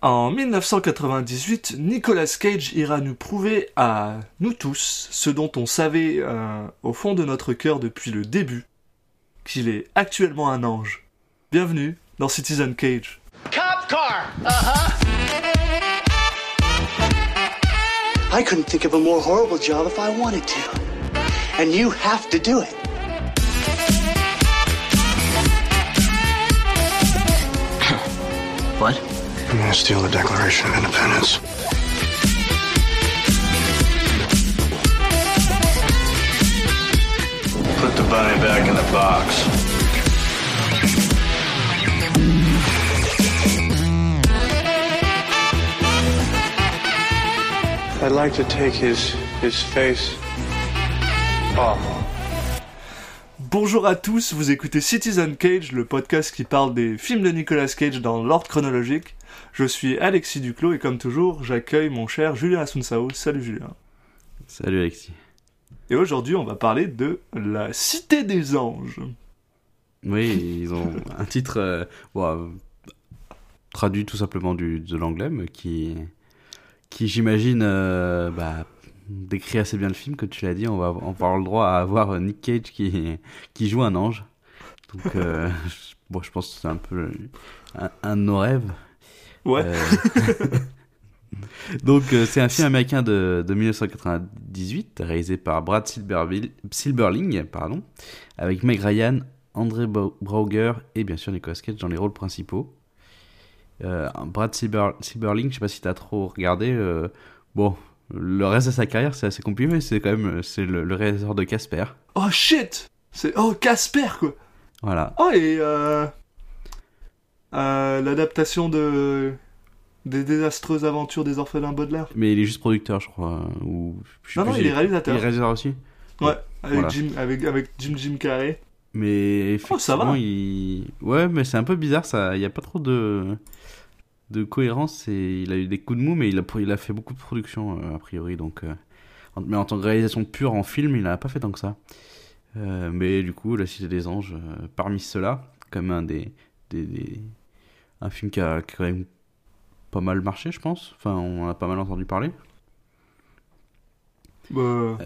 En 1998, Nicolas Cage ira nous prouver à nous tous ce dont on savait euh, au fond de notre cœur depuis le début, qu'il est actuellement un ange. Bienvenue dans Citizen Cage. Cop car. Uh huh. I couldn't think of a more horrible job if I wanted to. And you have to do it. I'm gonna steal the Declaration of Independence. Put the bunny back in the box. I'd like to take his his face off. Bonjour à tous, vous écoutez Citizen Cage, le podcast qui parle des films de Nicolas Cage dans l'ordre chronologique. Je suis Alexis Duclos et comme toujours, j'accueille mon cher Julien Asunsao. Salut Julien. Salut Alexis. Et aujourd'hui, on va parler de La Cité des Anges. Oui, ils ont un titre euh, bon, traduit tout simplement du, de l'anglais, mais qui, qui j'imagine, euh, bah, décrit assez bien le film, que tu l'as dit. On va, on avoir le droit à avoir Nick Cage qui, qui joue un ange. Donc, euh, je- bon, je pense que c'est un peu un, un de nos rêves. Ouais. Euh, Donc, euh, c'est un film américain de, de 1998, réalisé par Brad Silberville- Silberling, pardon, avec Meg Ryan, André Brauger et bien sûr Nicolas Cage dans les rôles principaux. Euh, Brad Silber- Silberling, je sais pas si t'as trop regardé. euh, bon, le reste de sa carrière, c'est assez compliqué, mais c'est quand même c'est le, le réalisateur de Casper. Oh shit C'est oh Casper quoi. Voilà. Oh et euh, l'adaptation de des désastreuses aventures des orphelins Baudelaire. Mais il est juste producteur, je crois. Ou, je Non non, il est réalisateur. Il est réalisateur aussi. Ouais, avec Voilà. Jim avec avec Jim Jim Carrey. Mais Oh, ça va. effectivement, il... Ouais, mais c'est un peu bizarre, ça. Il n'y a pas trop de de cohérence. Et il a eu des coups de mou, mais il a, il a fait beaucoup de production, euh, a priori. Donc, euh, Mais en tant que réalisation pure en film, il n'a pas fait tant que ça. Euh, mais du coup, La Cité des Anges, parmi ceux-là, comme un des, des, des- Un film qui a, qui a quand même pas mal marché, je pense. Enfin, on en a pas mal entendu parler. Bah,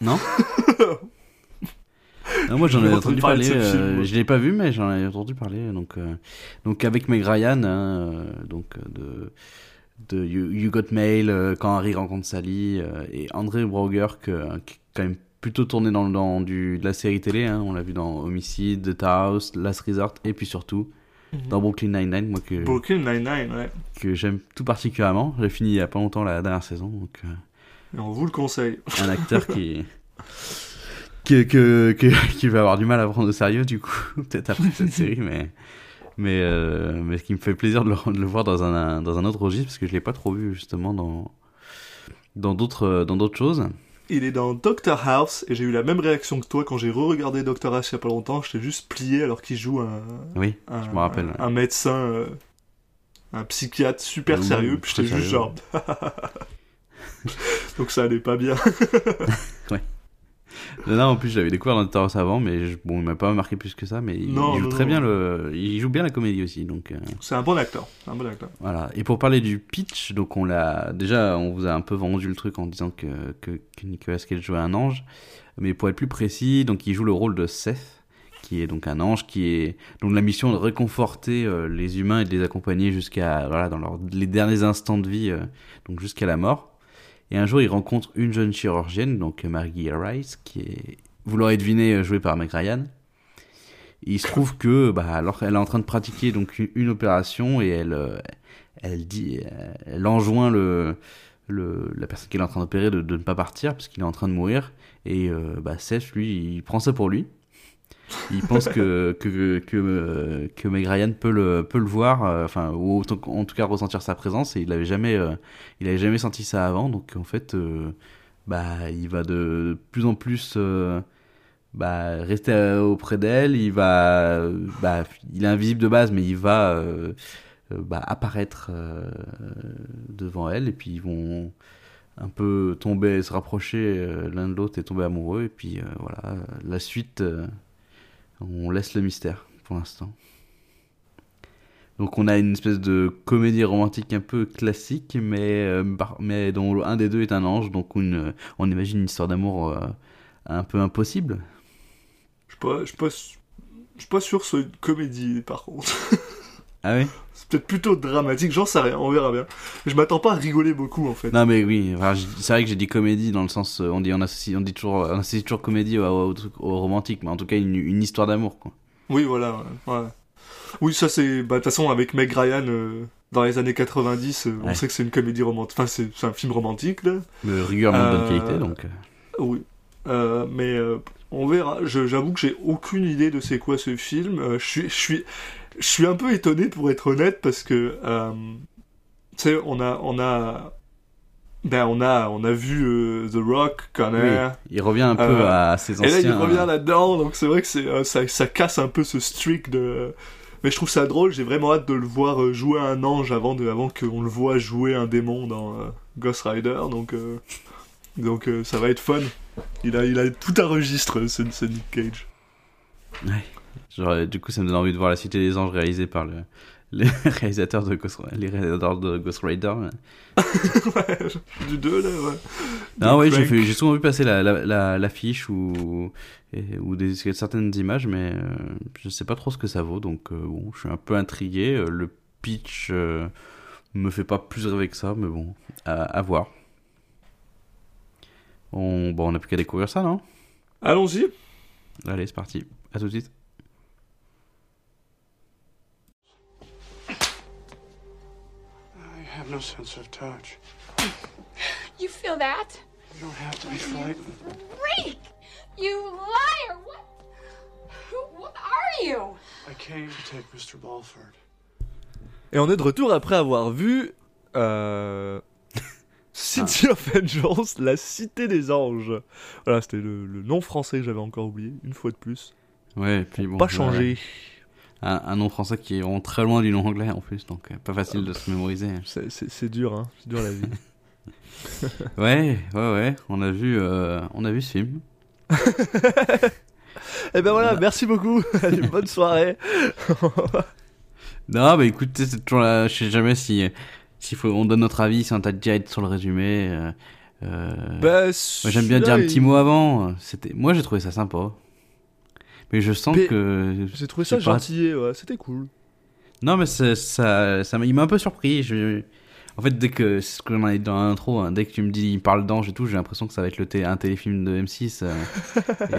Non Non, moi j'en ai entendu parler parler, euh, je l'ai pas vu mais j'en ai entendu parler donc euh, donc avec Meg Ryan hein, euh, donc euh, de de you, You Got Mail euh, quand Harry rencontre Sally euh, et André Brauger que, qui est quand même plutôt tourné dans, dans du de la série télé hein, on l'a vu dans Homicide, The House, Last Resort et puis surtout dans Brooklyn Nine-Nine moi que Brooklyn Nine-Nine, ouais. que j'aime tout particulièrement j'ai fini il y a pas longtemps la dernière saison donc euh, Et on vous le conseille. un acteur qui que, que, que- qui va avoir du mal à prendre au sérieux du coup peut-être après cette série mais mais euh, mais ce qui me fait plaisir de le, de le voir dans un dans un autre registre parce que je l'ai pas trop vu justement dans dans d'autres dans d'autres choses Il est dans Doctor House et j'ai eu la même réaction que toi quand j'ai re-regardé Doctor House il y a pas longtemps. Je t'ai juste plié alors qu'il joue un, oui un, je me rappelle un, un médecin, euh, un psychiatre super Oui, sérieux. Puis j'étais juste genre. Donc ça allait pas bien. là en plus j'avais découvert House avant mais je- bon il m'a pas marqué plus que ça mais il, Non, il joue non, très non. bien le il joue bien la comédie aussi donc euh, C'est un bon acteur. Un bon acteur. Voilà. Et pour parler du pitch, donc on l'a déjà, on vous a un peu vendu le truc en disant que, que, que Nicolas Cage jouait un ange, mais pour être plus précis, donc il joue le rôle de Seth, qui est donc un ange qui est donc la mission de réconforter euh, les humains et de les accompagner jusqu'à voilà dans leurs les derniers instants de vie, euh, donc jusqu'à la mort. Et un jour, il rencontre une jeune chirurgienne, donc Maggie Rice, qui est, vous l'aurez deviné, euh, jouée par Meg Ryan. Il se trouve que, bah, alors qu'elle est en train de pratiquer donc une, opération et elle, euh, elle dit, euh, elle enjoint le, le, la personne qui est en train d'opérer de, de ne pas partir parce qu'il est en train de mourir. Et euh, bah, Seth, lui, il prend ça pour lui. Il pense que que que, que Meg Ryan peut le peut le voir, euh, enfin ou en tout- cas ressentir sa présence. Et il avait jamais euh, jamais senti ça avant. Donc en fait, euh, bah il va de plus en plus bah, rester auprès d'elle. Il bah, il est invisible de base, mais il va bah, apparaître devant elle, et puis ils vont un peu tomber, se rapprocher l'un de l'autre et tomber amoureux. Et puis voilà, la suite, on laisse le mystère pour l'instant. Donc on a une espèce de comédie romantique un peu classique, mais, euh, mais dont un des deux est un ange, donc on imagine une histoire d'amour euh, un peu impossible. Je suis suis pas, je suis sûr que une comédie, par contre. Ah oui C'est peut-être plutôt dramatique, j'en sais rien, on verra bien. Je m'attends pas à rigoler beaucoup, en fait. Non mais oui, enfin, c'est vrai que j'ai dit comédie dans le sens, euh, on dit on associe, on dit toujours, on associe toujours comédie au, au, truc- au romantique, mais en tout cas une, une histoire d'amour quoi. Oui, voilà, ouais. ouais. Oui, ça c'est... Bah, de toute façon, avec Meg Ryan, euh, dans les années 90, euh, on Ouais. sait que c'est une comédie romantique. Enfin, c'est un film romantique, là. De régulièrement de bonne Euh, qualité donc. euh. Oui. Euh, mais euh, on verra. J'avoue que j'ai aucune idée de c'est quoi ce film. Euh, je suis, je suis, je suis un peu étonné pour être honnête parce que, euh, tu sais, on a, on a, ben on a, on a vu euh, The Rock, Connor. Oui, il revient un peu Euh, à ses Et anciens. là, il revient là-dedans, donc c'est vrai que c'est, ça, ça casse un peu ce streak de. Mais je trouve ça drôle. J'ai vraiment hâte de le voir jouer un ange avant de, avant qu'on le voit jouer un démon dans Ghost Rider. Donc, donc ça va être fun. Il a, il a tout un registre, ce, ce Nick Cage. Genre, du coup, ça me donne envie de voir la Cité des Anges réalisée par le, les réalisateurs de Ghost, les réalisateurs de Ghost Rider. Ouais, du 2 là, ouais. De oui, j'ai souvent vu passer la, la, la, l'affiche ou, et- ou des, certaines images, mais euh, je sais pas trop ce que ça vaut, donc euh, bon, je suis un peu intrigué. Euh, Le pitch euh, me fait pas plus rêver que ça, mais bon, à, à voir. On, bon, on a plus qu'à découvrir ça, non? Allons-y. Allez, c'est parti. À tout de suite. Have no sense of touch. You feel that? You don't have to be frightened. Freak! You liar! What? Who what are you? I came to take Mr. Balford. Et on est de retour après avoir vu euh... City Ah. of Angels, la cité des anges. Voilà, c'était le, le nom français que j'avais encore oublié, une fois de plus. Ouais, et puis bon. pas changé. Un, un nom français qui est vraiment très loin du nom anglais en plus, donc euh, pas facile de se mémoriser. C'est- dur, hein. C'est dur la vie. Ouais, ouais, ouais. On a vu, euh, on a vu ce film. Eh ben voilà, merci beaucoup. Allez, bonne soirée. Non, bah écoutez, c'est toujours là. Je sais jamais si, faut, on donne notre avis, si on t'a déjà été sur le résumé. euh, Bah, j'aime bien dire un petit mot avant. Moi, j'ai trouvé ça sympa. Mais je sens Mais- que. J'ai trouvé ça gentil, ouais, c'était cool. Non, mais ça, ça, il m'a un peu surpris. Je... En fait, dès que, c'est ce que j'en ai dit dans l'intro, hein, dès que tu me dis il parle d'ange et tout, j'ai l'impression que ça va être le té- un téléfilm de M6. euh,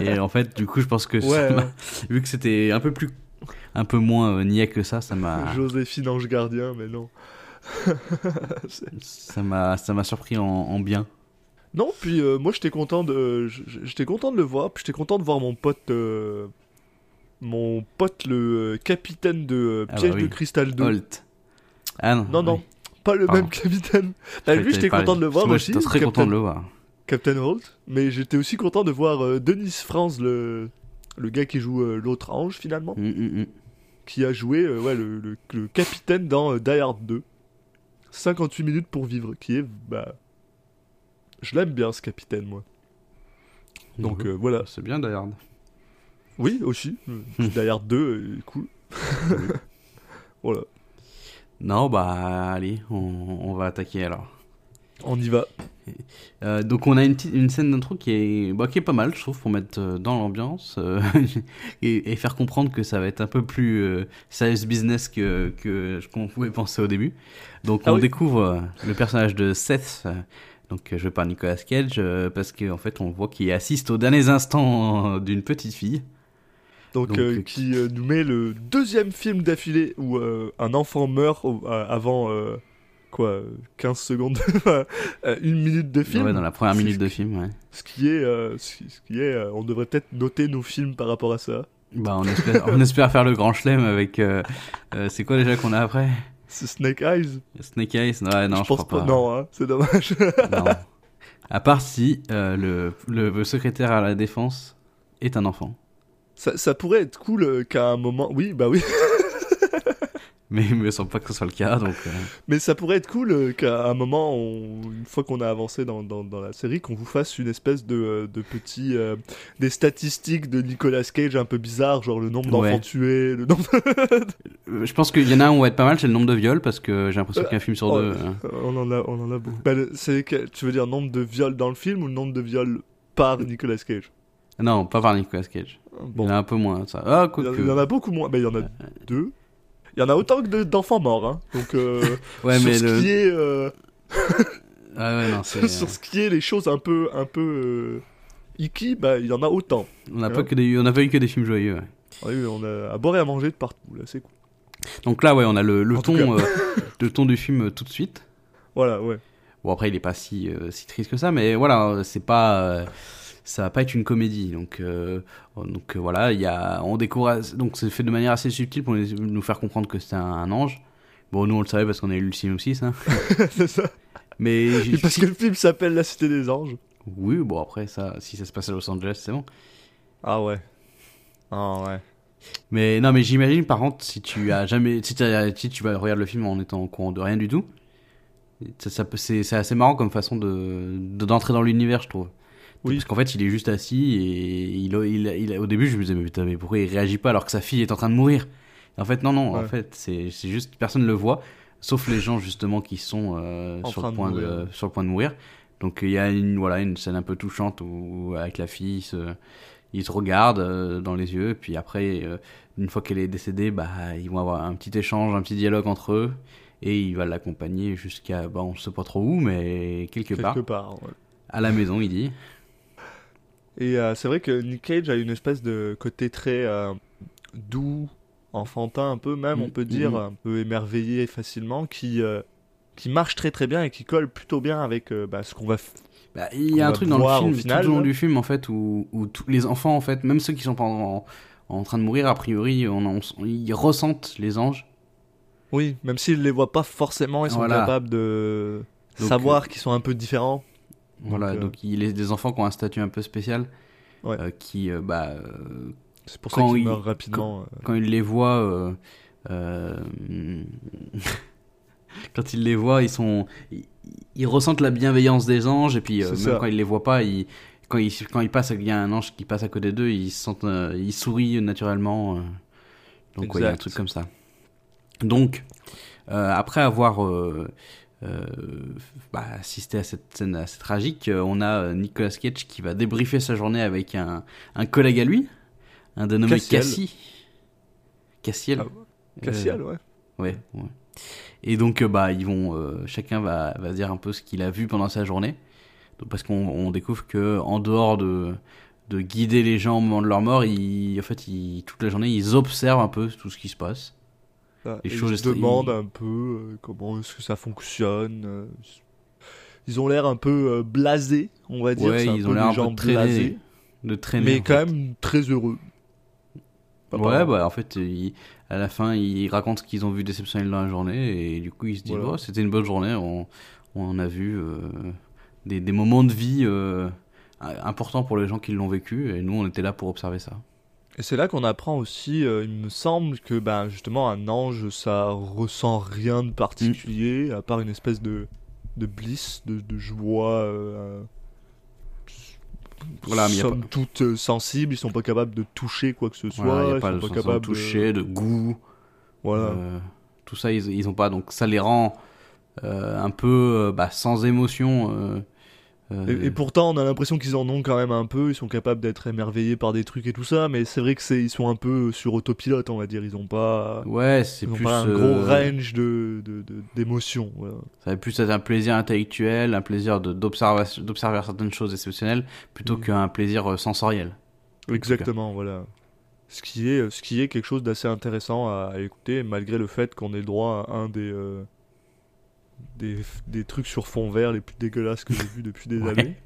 et en fait, du coup, je pense que Ouais, ouais. vu que c'était un peu plus, un peu moins euh, niais que ça, ça m'a, Joséphine Ange Gardien, mais non. Ça m'a, ça m'a surpris en, en bien. non, puis euh, moi j'étais content de, j'étais content de le voir, puis j'étais content de voir mon pote, euh, mon pote le euh, capitaine de euh, Ah bah Piège oui. de Cristal 2. Holt. Ah non. Non, non, oui. pas le Pardon. même capitaine. Bah, lui, j'étais content de le voir Moi, aussi. j'étais très Captain, content de le voir. Captain Holt, mais j'étais aussi content de voir euh, Denis Franz, le, le gars qui joue euh, l'autre ange finalement, Hum, hum, hum. qui a joué euh, ouais, le, le- le capitaine dans Die Hard 2. 58 minutes pour vivre, qui est. Bah. Je l'aime bien ce capitaine, moi. Donc voilà. C'est bien d'ailleurs. Oui, aussi. Die Hard 2, euh, cool. voilà. Non, bah allez, on, on va attaquer alors. On y va. Euh, donc on a une, une scène d'intro qui est, bah, qui est pas mal, je trouve, pour mettre euh, dans l'ambiance euh, et, et faire comprendre que ça va être un peu plus euh, serious business que, qu'on pouvait penser au début. Donc Ah on oui. découvre le personnage de Seth, donc joué par Nicolas Cage, parce qu'en fait on voit qu'il assiste aux derniers instants d'une petite fille. Donc, Donc, euh, euh, qui euh, nous met le deuxième film d'affilée où euh, un enfant meurt au- avant. quoi euh, 15 secondes Une minute de film Ouais, dans la première minute de film, ouais. Ce qui est. ce qui est on devrait peut-être noter nos films par rapport à ça. Bah on espère, on espère faire le grand chelem avec... c'est quoi déjà qu'on a après? C'est Snake Eyes Snake Eyes Ouais, non, je, pense crois pas. Non, hein, c'est dommage. Non. À part si le, le secrétaire à la défense est un enfant. Ça, ça pourrait être cool euh, qu'à un moment. Oui, bah oui. mais il me semble pas que ce soit le cas. Donc, euh, Mais ça pourrait être cool euh, qu'à un moment, on- une fois qu'on a avancé dans, dans, dans la série, qu'on vous fasse une espèce de, euh, de petit. des statistiques de Nicolas Cage un peu bizarres, genre le nombre d'enfants Ouais. tués, le nombre. je pense qu'il y en a un où on va être pas mal, c'est le nombre de viols, parce que j'ai l'impression qu'un film sur oh, deux. on, en a, on en a beaucoup. Bah, c'est tu veux dire nombre de viols dans le film ou le nombre de viols par Nicolas Cage? Non, pas par Nicolas Cage. Bon, Il y en a un peu moins, ça. Ah, il y, en- il y en a beaucoup moins. Mais il y en a deux. Il y en a autant que de- d'enfants morts, hein. Donc, euh, Ouais, sur mais ce le. qui est. euh, Ah ouais, non, c'est. sur ce qui est les choses un peu un peu euh, icky, bah il y en a autant. On n'a pas que des, on n'a pas eu que des films joyeux. ouais. Oui, on a à boire et à manger de partout, là, c'est cool. Donc là, ouais, on a le, le ton, euh, le ton du film euh, tout de suite. Voilà, ouais. Bon après, il est pas si euh, si triste que ça, mais voilà, c'est pas, euh, ça va pas être une comédie. Donc euh, donc euh, voilà, il y a, on découvre, donc c'est fait de manière assez subtile pour nous faire comprendre que c'est un, un ange. Bon, nous on le savait parce qu'on a lu le synopsis, hein. c'est ça. Mais parce que le film s'appelle La Cité des Anges. oui, bon après ça, si ça se passe à Los Angeles, c'est bon. Ah ouais. Ah ouais. Mais non, mais j'imagine par contre si tu as jamais, si, si tu vas regarder le film en étant au courant de rien du tout, ça, c'est assez marrant comme façon de- d'entrer dans l'univers, je trouve. Oui. Parce qu'en fait, il est juste assis et il, il, il- au début, je me disais mais putain, mais pourquoi il réagit pas alors que sa fille est en train de mourir? En fait, non, non. En fait, c'est juste personne le voit, sauf les gens justement qui sont euh, sur le point de, mourir. sur le point de mourir. Donc il y a une voilà une scène un peu touchante où avec la fille, il se, il se regarde euh, dans les yeux, puis après, euh, une fois qu'elle est décédée, bah ils vont avoir un petit échange, un petit dialogue entre eux, et il va l'accompagner jusqu'à, bah on sait pas trop où, mais quelque, Quelque part, part. ouais. à la maison, il dit. Et euh, c'est vrai que Nick Cage a une espèce de côté très euh, doux, enfantin un peu même, Mm, on peut dire, mm. un peu émerveillé facilement, qui euh, qui marche très très bien et qui colle plutôt bien avec bah, ce qu'on va. Bah, il y a un truc dans le film, au final, tout au long du film en fait, où, où tous les enfants en fait, même ceux qui sont en, en train de mourir, a priori, on, on- ils ressentent les anges. Oui, même s'ils les voient pas forcément, ils sont Voilà. capables de Donc, savoir qu'ils sont un peu différents. Voilà, Donc, euh, donc il est des enfants qui ont un statut un peu spécial, Ouais. euh, qui, euh, bah, C'est pour Quand ça qu'ils il- meurent rapidement. euh. quand il les voit, quand il les voit, ils sont, ils, ils ressentent la bienveillance des anges et puis euh, même ça. quand ils les voient pas, ils, quand il quand il y a un ange qui passe à côté d'eux, ils sentent, euh, ils sourient naturellement. euh. donc ouais, il y a un truc comme ça. Donc après avoir bah, assisté à cette scène assez tragique, euh, on a euh, Nicolas Cage qui va débriefer sa journée avec un, un collègue à lui, un dénommé Cassiel. Cassie. Cassiel. Ah, Cassiel, Euh, ouais. Ouais, ouais. Et donc, euh, bah, ils vont, euh, chacun va, va dire un peu ce qu'il a vu pendant sa journée. Donc, parce qu'on on découvre que en dehors de, de guider les gens au moment de leur mort, ils, en fait, ils, toute la journée, ils observent un peu tout ce qui se passe. Ah, les et choses ils se demandent un peu euh, comment est-ce que ça fonctionne. euh, Ils ont l'air un peu euh, blasés, on va dire. ouais, un ils ont l'air un peu traînés, blasés, de traîner. mais quand fait. même très heureux. Ouais, bah, en fait, ils- à la fin, ils racontent ce qu'ils ont vu d'exceptionnel dans la journée et du coup, ils se disent, Voilà. oh, c'était une bonne journée, on, on a vu euh, des, des moments de vie euh, importants pour les gens qui l'ont vécu et nous, on était là pour observer ça. Et c'est là qu'on apprend aussi, euh, il me semble que ben justement un ange, ça ressent rien de particulier, Mm. à part une espèce de, de bliss, de, de joie. euh, Voilà, mais y a somme pas- toute euh, sensible, ils sont pas capables de toucher quoi que ce soit, Voilà, il n'y a ils pas sont pas capables de toucher, de goût, Voilà. euh, tout ça, ils, ils ont pas, donc ça les rend euh, un peu euh, bah, sans émotion. Euh, euh, Et, et pourtant, on a l'impression qu'ils en ont quand même un peu. Ils sont capables d'être émerveillés par des trucs et tout ça, mais c'est vrai que c'est ils sont un peu sur autopilote, on va dire. Ils ont pas, ouais, c'est plus pas un euh, gros range de d'émotions. voilà. Ça va plus être un plaisir intellectuel, un plaisir d'observer certaines choses exceptionnelles, plutôt Mm. qu'un plaisir euh, sensoriel. Exactement, voilà. Ce qui est ce qui est quelque chose d'assez intéressant à, à écouter, malgré le fait qu'on ait le droit à un des euh, des, des trucs sur fond vert les plus dégueulasses que j'ai vu depuis des Ouais. années.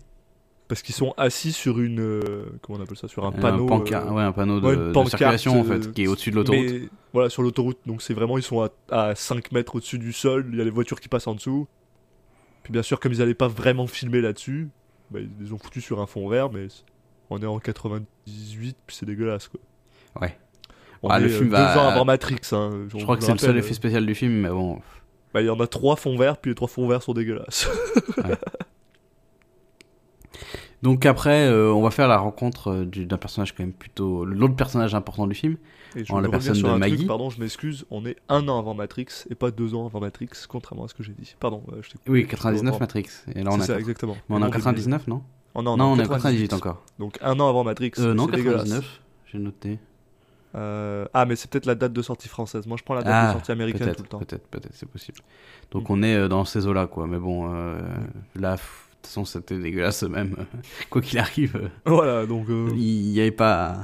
Parce qu'ils sont assis sur une euh, comment on appelle ça sur un Un panneau pancart- euh, ouais, un panneau de, ouais, de circulation en euh, fait, qui est au-dessus de l'autoroute. Voilà, sur l'autoroute, donc c'est vraiment, ils sont à, à 5 mètres au-dessus du sol, il y a les voitures qui passent en dessous. Puis bien sûr, comme ils n'allaient pas vraiment filmer là-dessus, bah, ils les ont foutus sur un fond vert, mais on est en 98, puis c'est dégueulasse quoi. Ouais. On Ah, le film euh, va- deux ans avant Matrix. hein, Je crois que c'est le seul effet spécial du film, mais bon. Bah, il y en a trois fonds verts, puis les trois fonds verts sont dégueulasses. Donc après, euh, on va faire la rencontre euh, du- d'un personnage quand même plutôt... L'autre personnage important du film. Et je En la personne sur de un truc, Maggie. pardon, je m'excuse, on est un an avant Matrix et pas deux ans avant Matrix, contrairement à ce que j'ai dit. Pardon, euh, je t'ai coupé, Oui, je te 99 reprends. Matrix. Et là, on C'est a... ça, exactement. Mais on est en Non, 99, non? Oh, non, Non, on est en 98. 98 encore. Donc un an avant Matrix. Euh, non, c'est dégueulasse. 99, j'ai noté. Euh, Ah, mais c'est peut-être la date de sortie française. Moi, je prends la date Ah, de sortie américaine tout le temps. peut-être, peut-être, c'est possible. Donc on est euh, dans ces eaux-là, quoi. Mais bon, euh, là, pff, de toute façon, c'était dégueulasse même. Quoi qu'il arrive, Voilà, donc. euh, il n'y avait pas...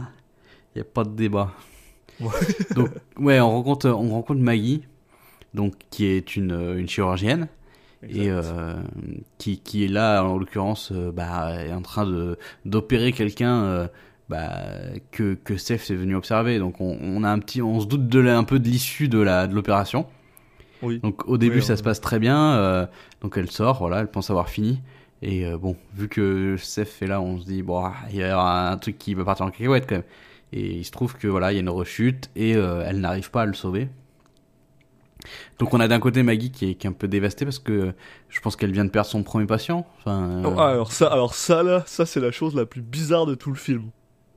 Il n'y a pas de débat. Ouais. donc, ouais, on rencontre, on rencontre Maggie, donc, qui est une, une chirurgienne. et exact. qui, qui est là en l'occurrence bah, est en train d'opérer quelqu'un bah, que que Steph est venu observer donc on, on a un petit on se doute de la- un peu de l'issue de la de l'opération Oui. donc au début Oui, ça se passe très bien euh, donc elle sort voilà elle pense avoir fini et euh, bon vu que Steph est là on se dit bon il y a un truc qui va partir en cacahuète quand même et il se trouve que voilà il y a une rechute et euh, elle n'arrive pas à le sauver donc on a d'un côté Maggie qui est, qui est un peu dévastée parce que je pense qu'elle vient de perdre son premier patient. Enfin, euh, Oh, alors ça, alors ça là, ça c'est la chose la plus bizarre de tout le film.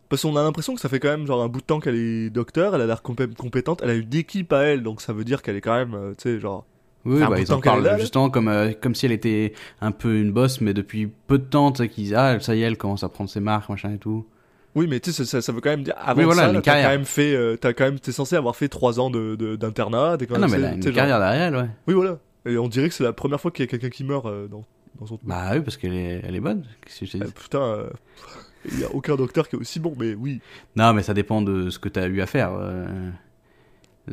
Parce qu'on a l'impression que ça fait quand même genre un bout de temps qu'elle est docteur, elle a l'air compé- compétente, elle a une équipe à elle, donc ça veut dire qu'elle est quand même, euh, tu sais, genre. oui, bah, de ils en parlent là, là. justement comme, euh, comme si elle était un peu une bosse, mais depuis peu de temps, tu sais, qu'ils disent, ah, ça y est, elle commence à prendre ses marques, machin et tout. Oui, mais tu sais, ça, veut quand même dire. Avant Oui, voilà, ça, là, t'as quand même fait, euh, t'as quand même, t'es censé avoir fait trois ans de de- d'internat. t'es quand Ah non, mais tu une genre- carrière derrière elle, ouais. Oui, voilà. Et on dirait que c'est la première fois qu'il y a quelqu'un qui meurt dans dans son. Bah oui, parce qu'elle est, elle est bonne. Qu'est-ce que je t'ai Euh, dit putain, il y a aucun docteur qui est aussi bon, mais oui. Non, mais ça dépend de ce que t'as eu à faire. euh,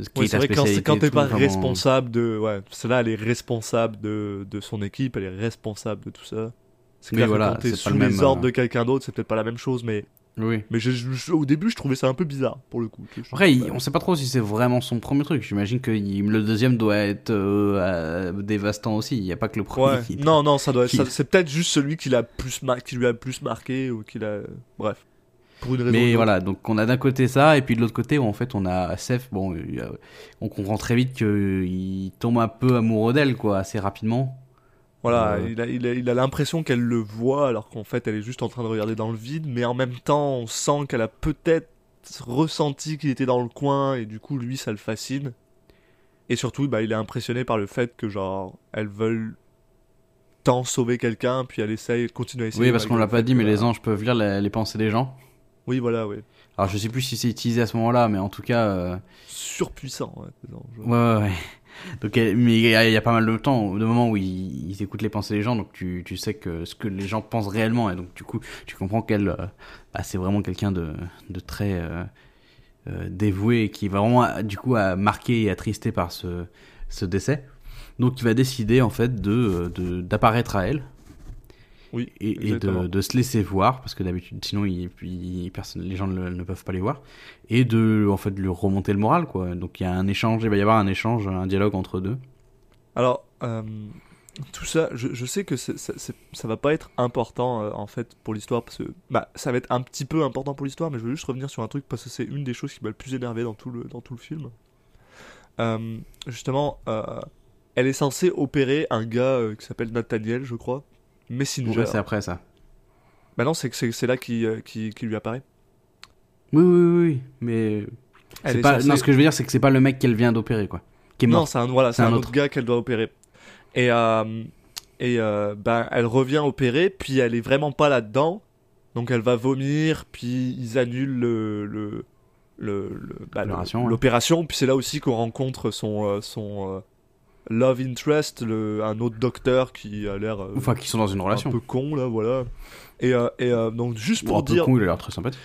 ce qui Ouais, est c'est vrai que quand, t'es pas vraiment. responsable de. Ouais, celle-là, elle est responsable de, de son équipe, elle est responsable de tout ça. C'est Oui, voilà, que quand t'es sous le les même, ordres euh, de quelqu'un d'autre, c'est peut-être pas la même chose, mais, Oui. mais je- je- au début, je trouvais ça un peu bizarre, pour le coup. Après, il- on sait pas trop si c'est vraiment son premier truc. J'imagine que il- le deuxième doit être euh, euh, dévastant aussi. Il n'y a pas que le premier. Ouais. qui- Non, non, ça doit être. qui- C'est peut-être juste celui qui, l'a plus mar- qui lui a plus marqué, ou qui l'a. Bref. Pour une raison. Mais voilà, donc on a d'un côté ça, et puis de l'autre côté, en fait, on a Seth. Bon, on comprend très vite qu'il tombe un peu amoureux d'elle, quoi, assez rapidement. Voilà, il a il a- il a l'impression qu'elle le voit alors qu'en fait elle est juste en train de regarder dans le vide, mais en même temps on sent qu'elle a peut-être ressenti qu'il était dans le coin et du coup lui ça le fascine. Et surtout bah, il est impressionné par le fait que genre elles veulent tant sauver quelqu'un puis elle essaye de continuer à essayer. Oui, parce qu'on l'a pas dit, mais les voilà. anges peuvent lire les, les pensées des gens. Oui voilà, oui. Alors, je sais plus si c'est utilisé à ce moment-là, mais en tout cas. euh, Surpuissant. Ouais, les anges. Ouais, ouais, ouais. Donc, mais il y, a pas mal de temps, de moments où ils, écoutent les pensées des gens, donc tu, tu sais que ce que les gens pensent réellement, et donc du coup, tu comprends qu'elle, euh, bah, c'est vraiment quelqu'un de, de très euh, euh, dévoué, qui va vraiment, du coup, à marqué et attristé par ce, ce décès. Donc, il va décider, en fait, de, d'apparaître à elle. Oui, Et, de, de se laisser voir, parce que d'habitude, sinon, il, il- personne, les gens ne, ne peuvent pas les voir. Et de, en fait, de lui remonter le moral, quoi. Donc, il y a un échange, il va y avoir un échange, un dialogue entre deux. Alors, euh, tout ça, je, je sais que c'est- ça va pas être important euh, en fait pour l'histoire parce que bah ça va être un petit peu important pour l'histoire, mais je veux juste revenir sur un truc parce que c'est une des choses qui m'a le plus énervé dans tout le dans tout le film. Euh, justement, elle est censée opérer un gars qui s'appelle Nathaniel, je crois, Messenger. Ouais, c'est après ça. bah non, c'est là qui, euh, qui qui lui apparaît. Oui, oui, oui, mais est pas. censée- Non, ce que je veux dire, c'est que c'est pas le mec qu'elle vient d'opérer, quoi. Qui est Non, mort. c'est un voilà, c'est un, un autre gars qu'elle doit opérer. Et euh, et euh, ben elle revient opérer, puis elle est vraiment pas là-dedans, donc elle va vomir, puis ils annulent le le le, le- bah, le- L'opération, l'opération, puis c'est là aussi qu'on rencontre son son love interest, le, un autre docteur qui a l'air euh, Enfin, qui sont dans une relation. un peu con là, voilà. Et, euh, et euh, donc juste pour un peu dire, con, il a l'air très sympathique.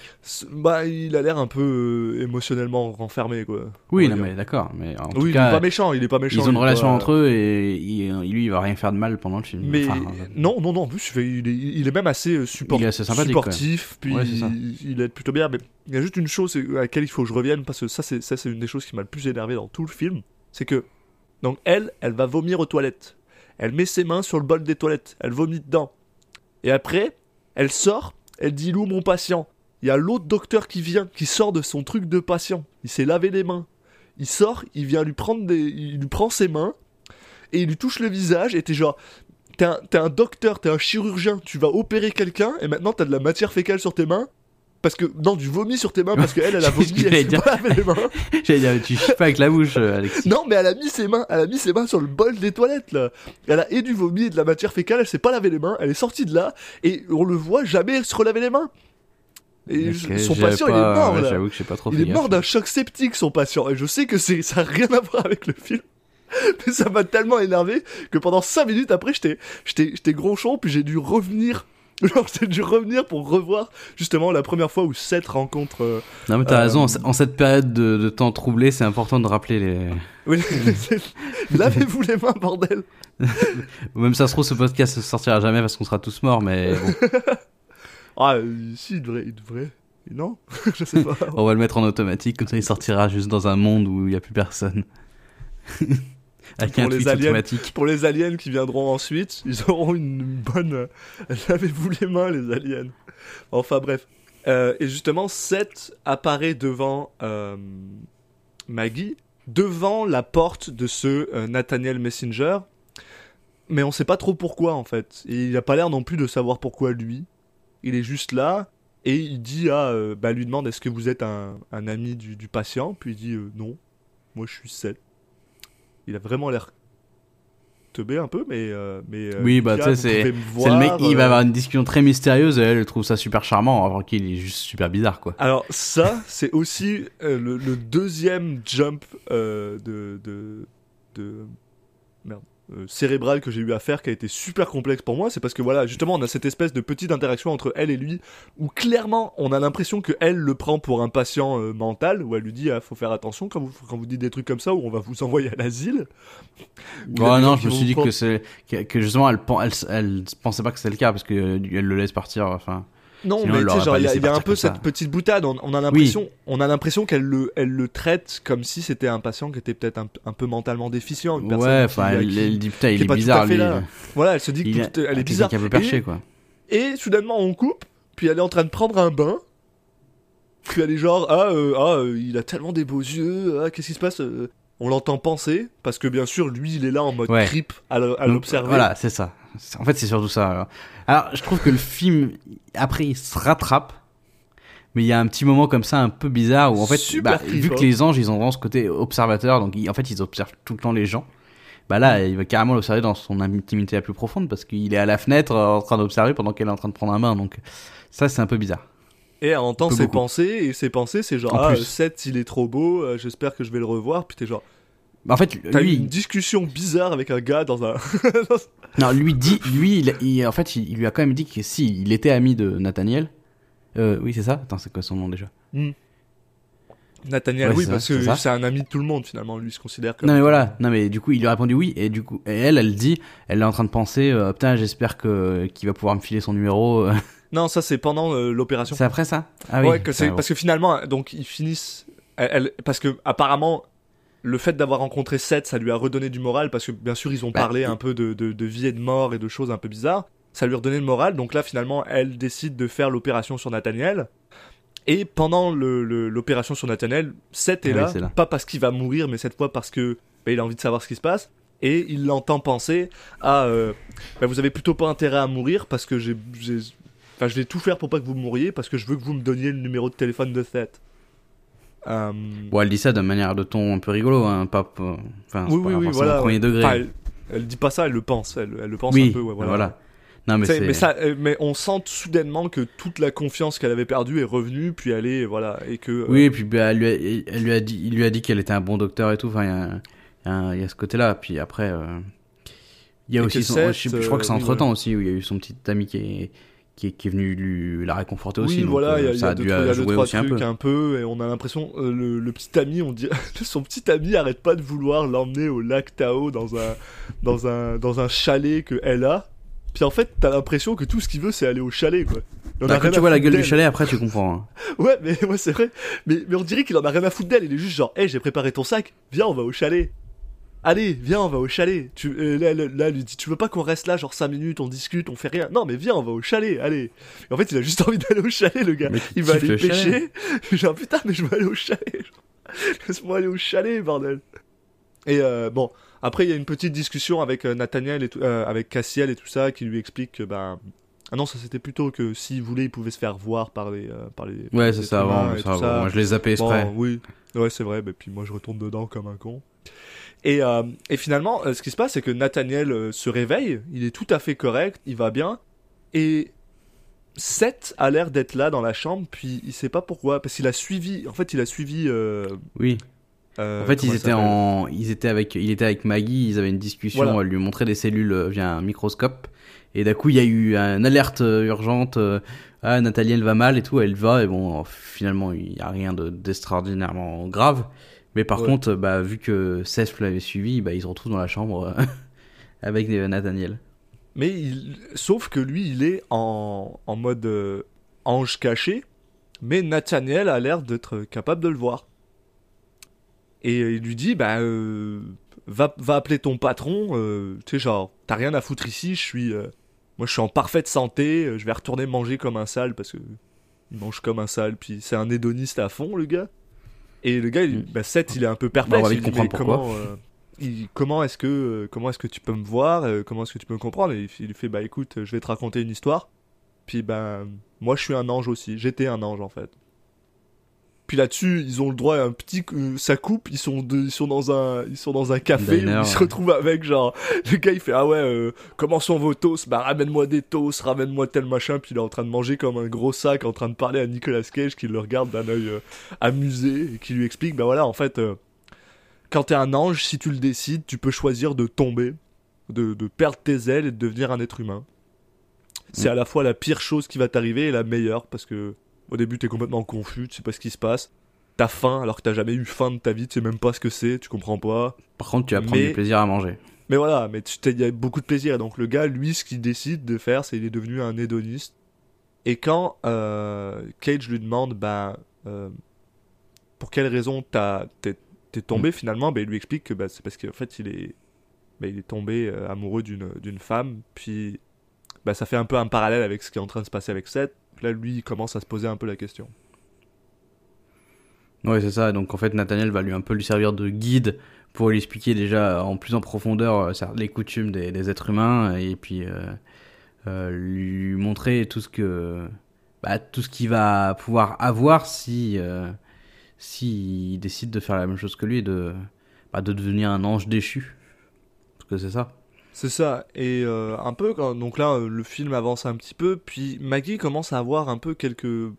bah il a l'air un peu émotionnellement renfermé quoi. Oui, On non, dire. mais d'accord. Mais en oui, tout il est cas, pas méchant, il est pas méchant. ils ont une est relation pas- entre eux et il- lui, il va rien faire de mal pendant le film. Mais Enfin, non, non, non, en plus, il est, il est- est même assez support- Il est assez sympathique, supportif, puis Ouais, c'est ça. il, il est plutôt bien. Mais il y a juste une chose à laquelle il faut que je revienne, parce que ça, c'est une des choses qui m'a le plus énervé dans tout le film. C'est que, donc, elle, elle va vomir aux toilettes. Elle met ses mains sur le bol des toilettes, elle vomit dedans. Et après, elle sort, elle dit Lou, mon patient. il y a l'autre docteur qui vient, qui sort de son truc de patient. Il s'est lavé les mains. Il sort, il vient lui prendre des. Il lui prend ses mains et il lui touche le visage et t'es genre. T'es un, un docteur, t'es un chirurgien, tu vas opérer quelqu'un et maintenant t'as de la matière fécale sur tes mains. Parce que. Non, du vomi sur tes mains parce qu'elle, elle a C'est ce vomi, que elle s'est dire. pas lavé les mains. J'allais dire, tu chies pas avec la bouche, euh, Alexis. Non, mais elle a mis ses mains, elle a mis ses mains sur le bol des toilettes là. Elle a et du vomi et de la matière fécale, elle s'est pas lavé les mains, elle est sortie de là et on le voit jamais se relaver les mains. Et son patient pas- il est mort ouais, là. Que pas trop Il est mort d'un choc septique son patient et je sais que c'est ça a rien à voir avec le film. Mais ça m'a tellement énervé que pendant 5 minutes après j'étais j'étais j'étais gronchon puis j'ai dû revenir Genre, j'ai dû revenir pour revoir justement la première fois où Seth rencontre. euh, Non, mais t'as Euh, raison, en ce- en cette période de, de temps troublé, c'est important de rappeler les. oui, Lavez-vous les mains, bordel! Même ça se trouve, ce podcast ne sortira jamais parce qu'on sera tous morts, mais bon, Ah, si, il devrait. Il devrait. Non? Je sais pas. on va le mettre en automatique, comme ça il sortira juste dans un monde où il n'y a plus personne. Avec Pour un les tweet aliens. automatique. Pour les aliens qui viendront ensuite, ils auront une bonne. euh, Lavez-vous les mains, les aliens. Enfin, bref. Euh, et justement, Seth apparaît devant euh, Maggie, devant la porte de ce euh, Nathaniel Messenger. Mais on sait pas trop pourquoi en fait. Et il a pas l'air non plus de savoir pourquoi lui. Il est juste là et il dit à. bah, lui demande est-ce que vous êtes un, un ami du, du patient? Puis il dit non, moi je suis Seth. Il a vraiment l'air teubé un peu, mais. euh, mais euh, Oui, bah, tu sais, C'est le mec, il va euh, avoir une discussion très mystérieuse et elle, elle trouve ça super charmant, alors qu'il est juste super bizarre, quoi. Alors ça, c'est aussi euh, le, le deuxième jump euh, de, de, de merde, euh, cérébral que j'ai eu à faire qui a été super complexe pour moi. C'est parce que voilà, justement, on a cette espèce de petite interaction entre elle et lui où clairement, on a l'impression que elle le prend pour un patient euh, mental, où elle lui dit, ah, faut faire attention quand vous quand vous dites des trucs comme ça, ou on va vous envoyer à l'asile. Oh non, je me suis dit prendre- que c'est que, que justement elle, elle, elle pensait pas que c'était le cas parce que elle le laisse partir. Enfin, Non, Sinon, mais tu sais, genre, il y a, y un peu ça. cette petite boutade. On, on a l'impression, on a l'impression qu'elle le, elle le traite comme si c'était un patient qui était peut-être un, un peu mentalement déficient. Une personne ouais, enfin, à elle, qui- elle dit putain, il est est bizarre fait lui. là. Voilà, elle se dit que Il tout- a- elle est bizarre. qui est un peu perché, et, quoi. et soudainement, on coupe, puis elle est en train de prendre un bain. Puis elle est genre, ah, euh, ah euh, il a tellement des beaux yeux, ah, qu'est-ce qui se passe euh On l'entend penser, parce que bien sûr, lui, il est là en mode Ouais. creep à l'observer. Voilà, c'est ça. En fait, c'est surtout ça. Alors. Alors, je trouve que le film, après, il se rattrape. Mais il y a un petit moment comme ça un peu bizarre où en fait, bah, creep, vu hein. que les anges ils ont vraiment ce côté observateur, donc ils- en fait ils observent tout le temps les gens. Bah là, il va carrément l'observer dans son intimité la plus profonde parce qu'il est à la fenêtre euh, en train d'observer pendant qu'elle est en train de prendre un bain. Donc ça c'est un peu bizarre. Et elle entend ses beaucoup. pensées, et ses pensées, c'est genre, En ah, plus. Seth, il est trop beau, euh, j'espère que je vais le revoir. Puis t'es genre, Bah, en fait, t'as eu lui, une discussion bizarre avec un gars dans un. non, lui dit, lui, il, il- en fait, il, il lui a quand même dit que si il était ami de Nathaniel. Euh, oui, c'est ça? Attends, c'est quoi son nom déjà? Nathaniel, Ouais, oui, parce ça, que c'est un ami de tout le monde finalement, lui il se considère comme. Non mais voilà, non mais du coup il lui a répondu oui et du coup et elle elle dit elle est en train de penser euh, putain j'espère que qu'il va pouvoir me filer son numéro. Euh. Non, ça c'est pendant euh, l'opération. C'est après ça? Ah oui. ouais, que c'est Ah, parce que finalement, donc ils finissent. Elle, elle- parce que apparemment, le fait d'avoir rencontré Seth, ça lui a redonné du moral parce que bien sûr ils ont Bah, parlé il- un peu de, de, de vie et de mort et de choses un peu bizarres. Ça lui a redonné le moral. Donc là, finalement, elle décide de faire l'opération sur Nathaniel. Et pendant le- le- l'opération sur Nathaniel, Seth est, Ah oui, là, pas parce qu'il va mourir, mais cette fois parce que bah, il a envie de savoir ce qui se passe. Et il l'entend penser à euh, bah, vous avez plutôt pas intérêt à mourir parce que j'ai, j'ai- enfin, je vais tout faire pour pas que vous mouriez parce que je veux que vous me donniez le numéro de téléphone de Seth. Euh, Bon elle dit ça de manière de ton un peu rigolo hein, pas enfin oui, pas oui, voilà. premier degré. Enfin, elle, elle dit pas ça, elle le pense, elle, elle le pense un peu, ouais, voilà. voilà. Non mais C'est- mais ça, euh, mais on sent soudainement que toute la confiance qu'elle avait perdue est revenue, puis elle est, voilà, et que. euh, Oui et puis bah, elle lui a, elle lui a dit il lui a dit qu'elle était un bon docteur et tout enfin il y a, y y ce côté là puis après euh, il y a Et aussi son, Seth, je, je crois que c'est euh, entre temps aussi où il y a eu son petit ami qui est qui est, qui est venu lui la réconforter aussi Oui, donc, voilà, euh, il y a, il y ça a a deux, dû y a deux, jouer trois aussi un peu un peu, et on a l'impression, euh, le, le petit ami, on dit, son petit ami arrête pas de vouloir l'emmener au lac Tao dans un, dans un, dans un chalet que elle a. Puis en fait, t'as l'impression que tout ce qu'il veut, c'est aller au chalet, quoi. Bah, quand tu vois la gueule du chalet après tu comprends hein. Ouais, mais ouais, c'est vrai. Mais, mais on dirait qu'il en a rien à foutre d'elle. Il est juste genre, hey, j'ai préparé ton sac. Viens, on va au chalet. Allez, viens, on va au chalet. Tu, euh, là, là, là, lui dit, tu veux pas qu'on reste là, genre 5 minutes, on discute, on fait rien. Non, mais viens, on va au chalet, allez. Et en fait, il a juste envie d'aller au chalet, le gars. Mais Il va aller le pêcher. Genre, putain, mais je veux aller au chalet. Laisse-moi aller au chalet, bordel. Et euh, bon, après, il y a une petite discussion avec euh, Nathaniel et tout, avec Cassiel et tout ça, qui lui explique que, ben. Ah non, ça c'était plutôt que s'il voulait, il pouvait se faire voir par les. euh, par les Ouais, c'est ça, avant. Moi, je les zappais exprès. Bon, oui, ouais, c'est vrai. Mais puis moi, je retourne dedans comme un con. Et, euh, et finalement, euh, ce qui se passe, c'est que Nathaniel euh, se réveille. Il est tout à fait correct. Il va bien. Et Seth a l'air d'être là dans la chambre. Puis il sait pas pourquoi. Parce qu'il a suivi. En fait, il a suivi. euh, Oui. euh, En fait, ils il étaient s'appelle en, ils étaient avec, il était avec Maggie, ils avaient une discussion, Voilà. elle lui montrait des cellules via un microscope, et d'un coup, il y a eu une alerte urgente, ah, Nathalie, elle va mal et tout, elle va, et bon, finalement, il y a rien de- d'extraordinairement grave, mais par Ouais. contre, bah, vu que Seth l'avait suivi, bah, ils se retrouvent dans la chambre euh, avec euh, Nathaniel. Mais il... sauf que lui, il est en, en mode euh, ange caché. Mais Nathaniel a l'air d'être capable de le voir. Et il lui dit, bah, euh, va, va appeler ton patron. euh, tu sais, genre, t'as rien à foutre ici. Je suis, euh, moi, je suis en parfaite santé. euh, Je vais retourner manger comme un sale parce que il mange comme un sale. Puis c'est un hédoniste à fond, le gars. Et le gars, il, Mm. bah, Seth, il est un peu Bah, perplexe. on va il dit, mais pourquoi. comment, euh, il- comment est-ce que euh, comment est-ce que tu peux me voir euh, comment est-ce que tu peux me comprendre? Et il, il fait bah écoute je vais te raconter une histoire puis ben moi je suis un ange aussi j'étais un ange en fait puis là-dessus ils ont le droit à un petit euh, ça coupe ils sont de- ils sont dans un ils sont dans un café Diner, où ils se retrouvent avec genre le gars il fait ah ouais euh, comment sont vos toasts? Bah ramène-moi des toasts ramène-moi tel machin puis il est en train de manger comme un gros sac en train de parler à Nicolas Cage qui le regarde d'un œil euh, amusé et qui lui explique bah voilà en fait euh, quand t'es un ange, si tu le décides, tu peux choisir de tomber, de, de perdre tes ailes et de devenir un être humain. C'est Mm. à la fois la pire chose qui va t'arriver et la meilleure, parce que au début t'es complètement confus, tu sais pas ce qui se passe. T'as faim alors que t'as jamais eu faim de ta vie, tu sais même pas ce que c'est, tu comprends pas. Par contre, tu vas prendre Mais- du plaisir à manger. Mais voilà, mais il y a beaucoup de plaisir. Et donc le gars, lui, ce qu'il décide de faire, c'est qu'il est devenu un hédoniste. Et quand euh, Cage lui demande, bah, euh, pour quelle raison t'es tombé finalement, bah, il lui explique que bah, c'est parce qu'en fait il est, bah, il est tombé euh, amoureux d'une d'une femme. Puis bah, ça fait un peu un parallèle avec ce qui est en train de se passer avec Seth. Là, lui, il commence à se poser un peu la question. Ouais, c'est ça. Donc en fait, Nathaniel va lui un peu lui servir de guide pour lui expliquer déjà en plus en profondeur euh, les coutumes des, êtres humains et puis euh, euh, lui montrer tout ce que bah, qu'il va pouvoir avoir si euh, si il décide de faire la même chose que lui et de bah, de devenir un ange déchu. Parce que c'est ça. C'est ça, et euh, un peu, quand, donc là, euh, le film avance un petit peu, puis Maggie commence à avoir un peu quelques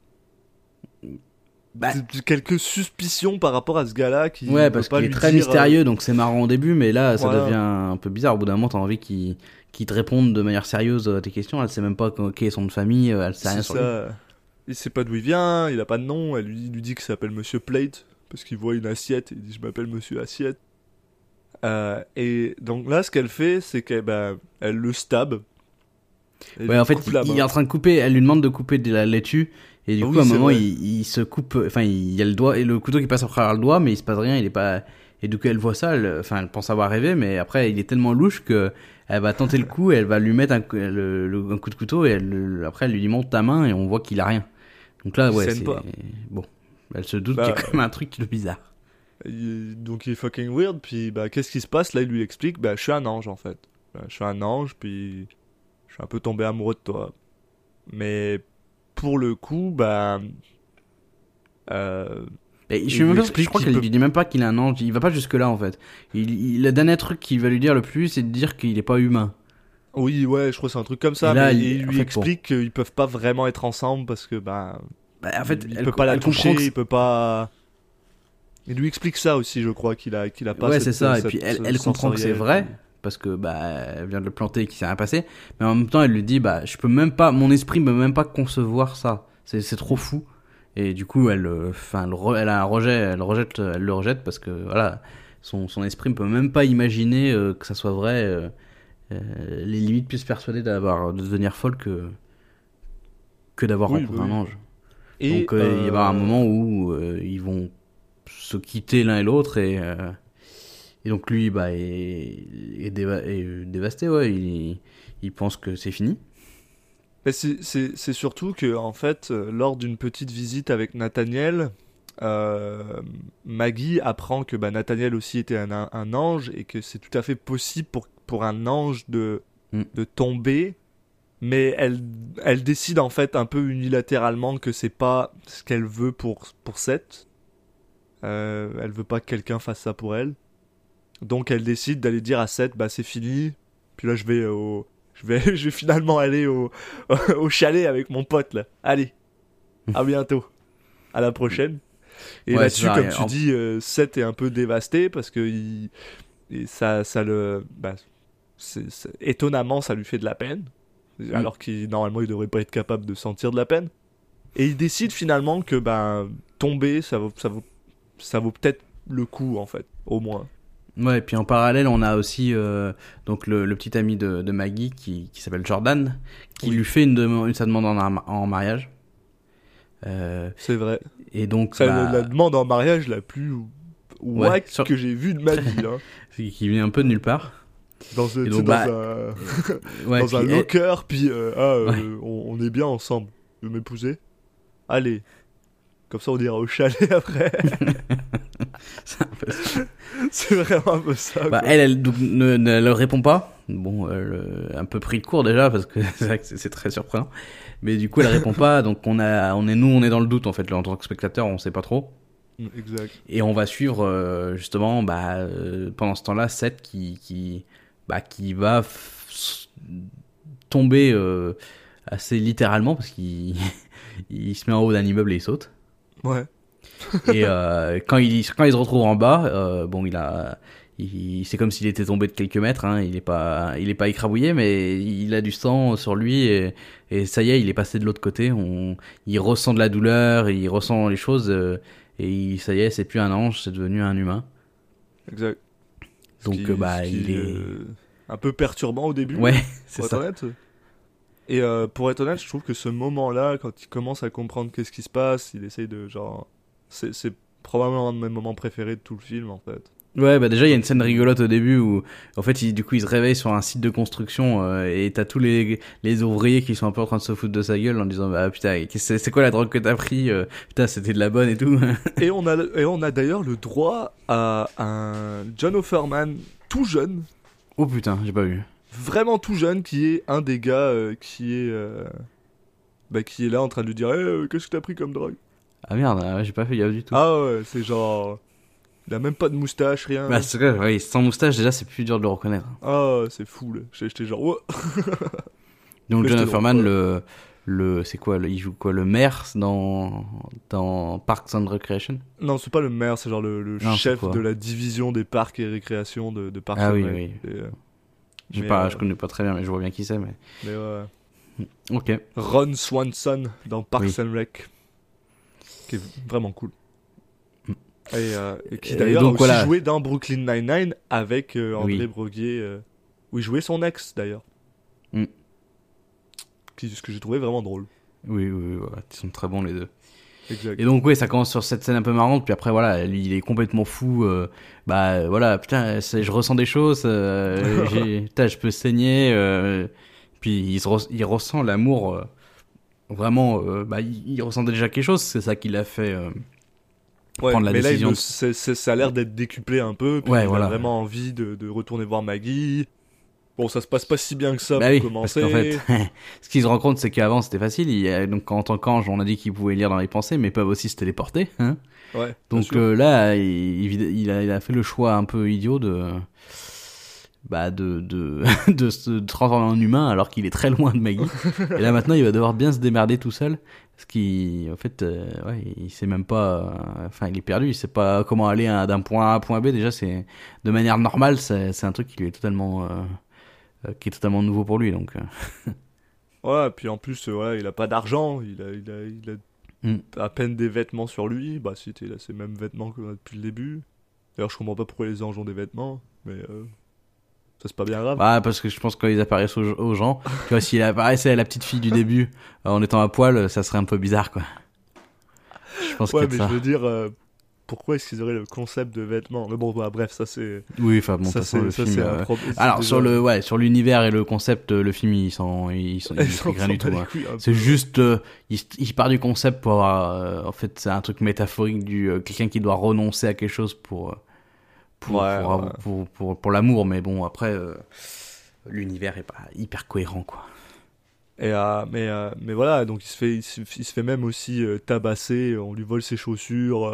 Bah, quelques suspicions par rapport à ce gars-là qui Ouais, parce qu'il est très dire, euh, mystérieux, donc c'est marrant au début, mais là, ça Voilà. devient un peu bizarre. Au bout d'un moment, t'as envie qu'il qu'il te réponde de manière sérieuse à tes questions. Elle sait même pas quel est son de famille, elle sait rien sur lui. ça. Il sait pas d'où il vient, il a pas de nom, elle lui, lui dit qu'il s'appelle Monsieur Plate, parce qu'il voit une assiette, et il dit je m'appelle Monsieur Assiette. Euh, et donc là, ce qu'elle fait, c'est qu'elle bah, elle le stab. Elle Ouais, en fait, il, est en train de couper, elle lui demande de couper de la laitue, et du Ah coup, à un moment, il, il se coupe, enfin, il y a le doigt, et le couteau qui passe à travers le doigt, mais il se passe rien, il est pas. Et du coup, elle voit ça, elle, enfin, elle pense avoir rêvé, mais après, il est tellement louche que elle va tenter le coup, et elle va lui mettre un, coup- le- le- un coup de couteau, et elle, après, elle lui montre ta main, et on voit qu'il a rien. Donc là, ouais, c'est. Bon. Elle se doute Bah, qu'il y a quand même un truc de bizarre. Donc il est fucking weird, puis bah qu'est-ce qui se passe? Là, il lui explique, bah je suis un ange en fait. Bah, je suis un ange, puis je suis un peu tombé amoureux de toi. Mais pour le coup, bah... Euh, Et je, même pas- je crois qu'il qu'elle peut- lui dit même pas qu'il est un ange, il va pas jusque là en fait. Il, il- le dernier truc qu'il va lui dire le plus, c'est de dire qu'il est pas humain. Oui, ouais, je crois que c'est un truc comme ça, Et là, mais il- lui fait, explique qu'ils peuvent pas vraiment être ensemble parce que, bah... Bah, en fait, il elle, peut pas la toucher, il peut pas... Il lui explique ça aussi, je crois, qu'il a, qu'il a pas ouais, c'est ça. Et cette- puis elle, elle comprend que c'est vrai parce que bah elle vient de le planter et qu'il s'est rien passé. Mais en même temps, elle lui dit bah je peux même pas, mon esprit peut même pas concevoir ça. C'est trop fou. Et du coup, elle, euh, enfin, elle, elle a un rejet, elle rejette, elle le rejette parce que voilà, son, son esprit ne peut même pas imaginer euh, que ça soit vrai. euh, les limites plus persuadées d'avoir de devenir folle que que d'avoir Oui, rencontré oui. un ange. Et, Donc euh, il y aura un moment où euh, ils vont se quitter l'un et l'autre et, euh, Et donc lui, bah, est, est déva- est, dévasté, ouais. Il, il pense que c'est fini. Mais c'est- surtout que, en fait, lors d'une petite visite avec Nathaniel, euh, Maggie apprend que bah, Nathaniel aussi était un, un- un ange et que c'est tout à fait possible pour, pour un ange de, Mm. de tomber. Mais elle, elle décide en fait un peu unilatéralement que c'est pas ce qu'elle veut pour, pour Seth. Euh, elle veut pas que quelqu'un fasse ça pour elle. Donc elle décide d'aller dire à Seth, bah c'est fini. Puis là je vais au, je vais, je vais finalement aller au, au chalet avec mon pote là. Allez, à bientôt, à la prochaine. Et Ouais, là-dessus, comme tu en- dis, euh, Seth est un peu dévasté parce que il, et ça, ça le, bah, étonnamment, ça lui fait de la peine, alors qu'il normalement il devrait pas être capable de sentir de la peine. Et il décide finalement que ben tomber, ça vaut, ça vaut, ça vaut peut-être le coup en fait, au moins. Ouais, et puis en parallèle, on a aussi euh, donc le, le petit ami de, de Maggie qui, qui s'appelle Jordan, qui Oui. lui fait une, demande, sa demande en, ar- en mariage. Euh, C'est vrai. et donc, C'est bah, la demande en mariage la plus Ouais, wack sur- que j'ai vue de ma vie. Hein. c'est- qui vient un peu de nulle part. Dans, tu donc, bah, dans un, Ouais, dans puis un elle- locker, puis euh, ah, Ouais. on, on est bien ensemble. Tu veux m'épouser Allez. Comme ça, on ira au chalet après. c'est un peu ça. C'est vraiment un peu ça. Bah, elle, elle donc, ne, ne leur répond pas. Bon, elle, euh, un peu pris de court déjà parce que c'est vrai que c'est très surprenant. Mais du coup, elle répond pas. Donc on a, on est nous, on est dans le doute en fait. En tant que spectateur, on sait pas trop. Mm, Exact. Et on va suivre euh, justement bah, euh, pendant ce temps-là Seth qui, qui, bah, qui va tomber euh, assez littéralement parce qu'il il se met en haut d'un immeuble et il saute. Ouais. Et euh, quand, il, quand il se retrouve en bas, euh, bon, il a, c'est comme s'il était tombé de quelques mètres. Hein, il est pas, il est pas écrabouillé, mais il a du sang sur lui et, et ça y est, il est passé de l'autre côté. On, il ressent de la douleur, il ressent les choses euh, et il- ça y est, c'est plus un ange, c'est devenu un humain. Exact. Donc qui- bah, il est, un peu perturbant au début. ouais, c'est ça. honnête. Et euh, pour être honnête, je trouve que ce moment-là, quand il commence à comprendre qu'est-ce qui se passe, il essaye de genre. C'est c'est probablement un de mes moments préférés de tout le film en fait. Ouais, bah déjà il y a une scène rigolote au début où en fait il, du coup il se réveille sur un site de construction euh, et t'as tous les, les ouvriers qui sont un peu en train de se foutre de sa gueule en disant bah putain c'est quoi la drogue que t'as pris euh, putain c'était de la bonne et tout Et on a, et on a d'ailleurs le droit à un John Offerman tout jeune, oh putain j'ai pas vu vraiment tout jeune, qui est un des gars euh, qui est. euh, bah, qui est là en train de lui dire Eh, Qu'est-ce que t'as pris comme drogue? Ah merde ah, j'ai pas fait gaffe du tout Ah ouais, c'est genre. Il a même pas de moustache, rien. bah c'est vrai ouais, sans moustache déjà c'est plus dur de le reconnaître Ah, c'est fou là. J'étais genre. Oh. donc John Offerman le le c'est quoi le- il joue quoi le maire dans dans Parks and Recreation? Non, c'est pas le maire, c'est genre le, le Non, c'est chef de la division des parcs et récréations de, de Parks Ah and oui, Rec. oui. Et, euh, je pas euh, je connais pas très bien mais je vois bien qui c'est mais mais ouais. ok Ron Swanson dans Parks Oui. and Rec. Qui est vraiment cool. Mm. Et, euh, et qui d'ailleurs aussi voilà. joué dans Brooklyn Nine-Nine avec euh, André Oui. Broguier. euh, où il jouait son ex d'ailleurs. Mm. Qui, ce que j'ai trouvé vraiment drôle. oui oui, oui ouais, ils sont très bons les deux Exact. Et donc oui, ça commence sur cette scène un peu marrante, puis après voilà, lui il est complètement fou. euh, bah voilà, putain, je ressens des choses. euh, putain, je peux saigner. euh, puis il, se re- il ressent l'amour. euh, vraiment, bah il, il ressent déjà quelque chose. C'est ça qui l'a fait. Ouais, prendre la mais là, il ça a l'air d'être décuplé un peu. Puis Ouais, il voilà. a vraiment envie de, de retourner voir Maggie. Bon, ça se passe pas si bien que ça bah pour oui, commencer. parce qu'en fait, ce qu'il se rend compte, c'est qu'avant c'était facile. Il, y a- donc en tant qu'ange, on a dit qu'il pouvait lire dans les pensées, mais peuvent aussi se téléporter. Hein Ouais, Donc euh, là, il, a, il a fait le choix un peu idiot de, bah de, de, de se transformer en humain alors qu'il est très loin de Maggie. Et là maintenant, il va devoir bien se démerder tout seul. Parce qu'il, en fait, euh, ouais, il sait même pas, euh, enfin, il est perdu, il sait pas comment aller hein, d'un point A à un point B. Déjà, c'est de manière normale, c'est un truc qui lui est totalement, euh, qui est totalement nouveau pour lui. Donc, euh, Ouais, puis en plus, euh, voilà, il a pas d'argent. Il a, il a, il a Mm. à peine des vêtements sur lui. Bah, c'était là ces mêmes vêtements que depuis le début. D'ailleurs, je comprends pas pourquoi les anges ont des vêtements. Mais euh, ça, c'est pas bien grave. Ouais, parce que je pense que quand ils apparaissent aux, aux gens, tu vois, s'il apparaissait à la petite fille du début euh, en étant à poil, ça serait un peu bizarre, quoi. Je pense ouais, mais ça. je veux dire, euh, pourquoi est-ce qu'ils auraient le concept de vêtements? Mais bon, bah, bref, ça c'est. Oui, enfin bon, ça façon, le ça, film. euh. Alors Déjà, sur le ouais sur l'univers et le concept, euh, le film il s'en il s'en rien du tout. hein. C'est juste, euh, il, il part du concept pour avoir, euh, en fait, c'est un truc métaphorique du euh, quelqu'un qui doit renoncer à quelque chose pour pour Ouais, pour, ouais. pour, pour, pour l'amour, mais bon après euh, l'univers est pas hyper cohérent quoi. Et euh, mais euh, mais voilà, donc il se fait il se, il se fait même aussi euh, tabasser, on lui vole ses chaussures,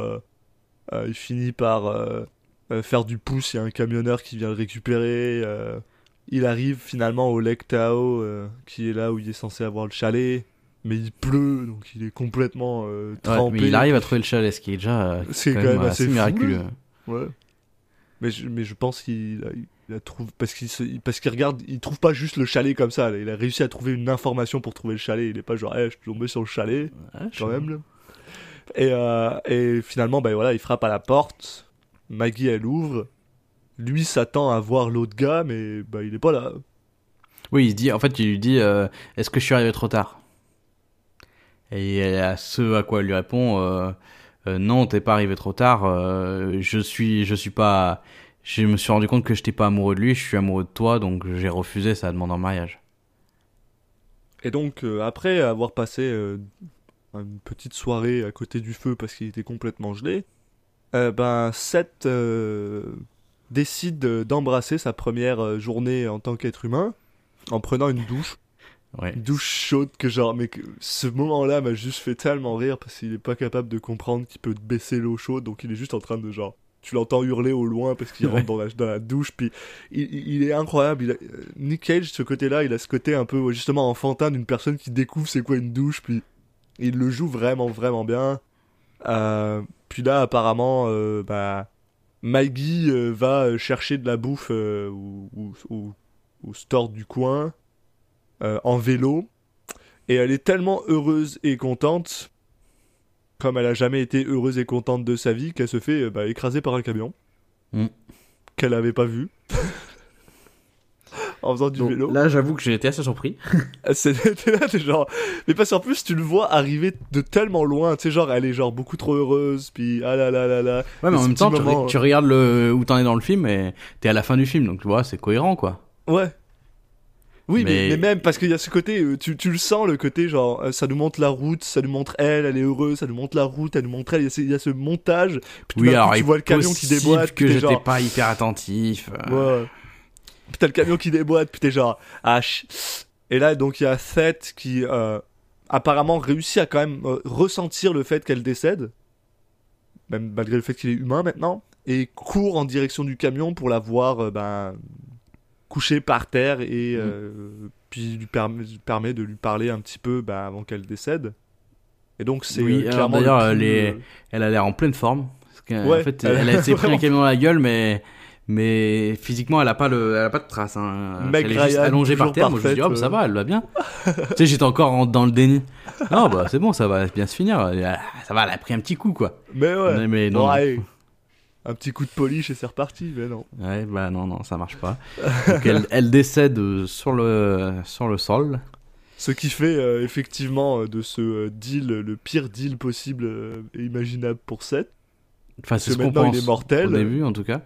euh, il finit par euh, euh, faire du pouce, il y a un camionneur qui vient le récupérer, euh, il arrive finalement au Lake Tao qui est là où il est censé avoir le chalet, mais il pleut donc il est complètement Ouais, trempé. mais il arrive à trouver le chalet, ce qui est déjà C'est quand quand même assez miraculeux. Ouais. Mais je, mais je pense qu'il a, il a trouvé parce qu'il se- parce qu'il regarde, il trouve pas juste le chalet comme ça. Il a réussi à trouver une information pour trouver le chalet. Il est pas genre, eh, je suis tombé sur le chalet Ouais, quand même. Et, euh, et finalement, ben voilà, il frappe à la porte. Maggie, elle ouvre. Lui s'attend à voir l'autre gars, mais bah, il est pas là. Oui, il se dit, en fait, il lui dit, euh, est-ce que je suis arrivé trop tard? Et à ce à quoi elle lui répond, euh, euh, non, t'es pas arrivé trop tard. je suis, je suis pas. Je me suis rendu compte que j'étais pas amoureux de lui, je suis amoureux de toi, donc j'ai refusé sa demande en mariage. Et donc, après avoir passé une petite soirée à côté du feu parce qu'il était complètement gelé, euh, ben Seth euh, décide d'embrasser sa première euh, journée en tant qu'être humain en prenant une douche. Ouais. Une douche chaude que genre, mais que ce moment-là m'a juste fait tellement rire parce qu'il est pas capable de comprendre qu'il peut baisser l'eau chaude, donc il est juste en train de genre. Tu l'entends hurler au loin parce qu'il Ouais. rentre dans la, dans la douche, puis il, il- est incroyable. Il a- Nick Cage, ce côté-là, il a ce côté un peu justement enfantin d'une personne qui découvre c'est quoi une douche, puis il le joue vraiment, vraiment bien. Euh, puis là, apparemment, euh, bah, Maggie euh, va chercher de la bouffe au, au- au- au store du coin en vélo. Et elle est tellement heureuse et contente, comme elle a jamais été heureuse et contente de sa vie, qu'elle se fait bah, écraser par un camion. Mm. Qu'elle avait pas vu. En faisant du Donc, vélo. là, j'avoue que j'ai été assez surpris. C'était là, t'es genre. Mais parce qu'en plus, tu le vois arriver de tellement loin. Tu sais, genre, elle est genre beaucoup trop heureuse. Puis, ah là là là là. Ouais, mais en même temps, petit tu, moment, tu regardes le, où t'en es dans le film et t'es à la fin du film, donc tu vois, c'est cohérent quoi. Ouais. Oui, mais, Mais- mais même parce qu'il y a ce côté, euh, tu, tu le sens, le côté genre, euh, ça nous montre la route, ça nous montre elle, elle est heureuse, ça nous montre la route, elle nous montre elle, il y a ce, il y a ce montage, puis Oui, coup, alors tu vois le camion qui déboîte, que j'étais genre, pas hyper attentif. euh, ouais. Puis t'as le camion qui déboîte, puis t'es genre, ah, Et là, donc, il y a Seth qui, euh, apparemment, réussit à quand même euh, ressentir le fait qu'elle décède, même malgré le fait qu'il est humain maintenant, et court en direction du camion pour la voir, euh, ben, couchée par terre, et euh, puis lui permet, de lui parler un petit peu ben, avant qu'elle décède. Et donc, c'est Oui, clairement. le d'ailleurs, elle est- Elle a l'air en pleine forme. Parce Ouais, fait, elle- elle, a s'est pris vraiment. camion dans la gueule, mais mais physiquement, elle a pas le, elle a pas de traces. Hein. Elle est juste allongée par terre. Moi, je me dis, parfaite, oh, bah, ça va, elle va bien. tu sais, j'étais encore en- dans le déni. Non, bah c'est bon, ça va bien se finir. Ça va, elle a pris un petit coup, quoi. Mais ouais. Mais, mais non. Ouais. Un petit coup de polish et c'est reparti, mais non. Ouais, bah non, non, ça marche pas. Donc, elle, elle décède euh, sur le sur le sol. Ce qui fait euh, effectivement euh, de ce deal le pire deal possible et imaginable pour Seth. Enfin, c'est ce qu'on maintenant, il pense. est mortel. Au début, en tout cas.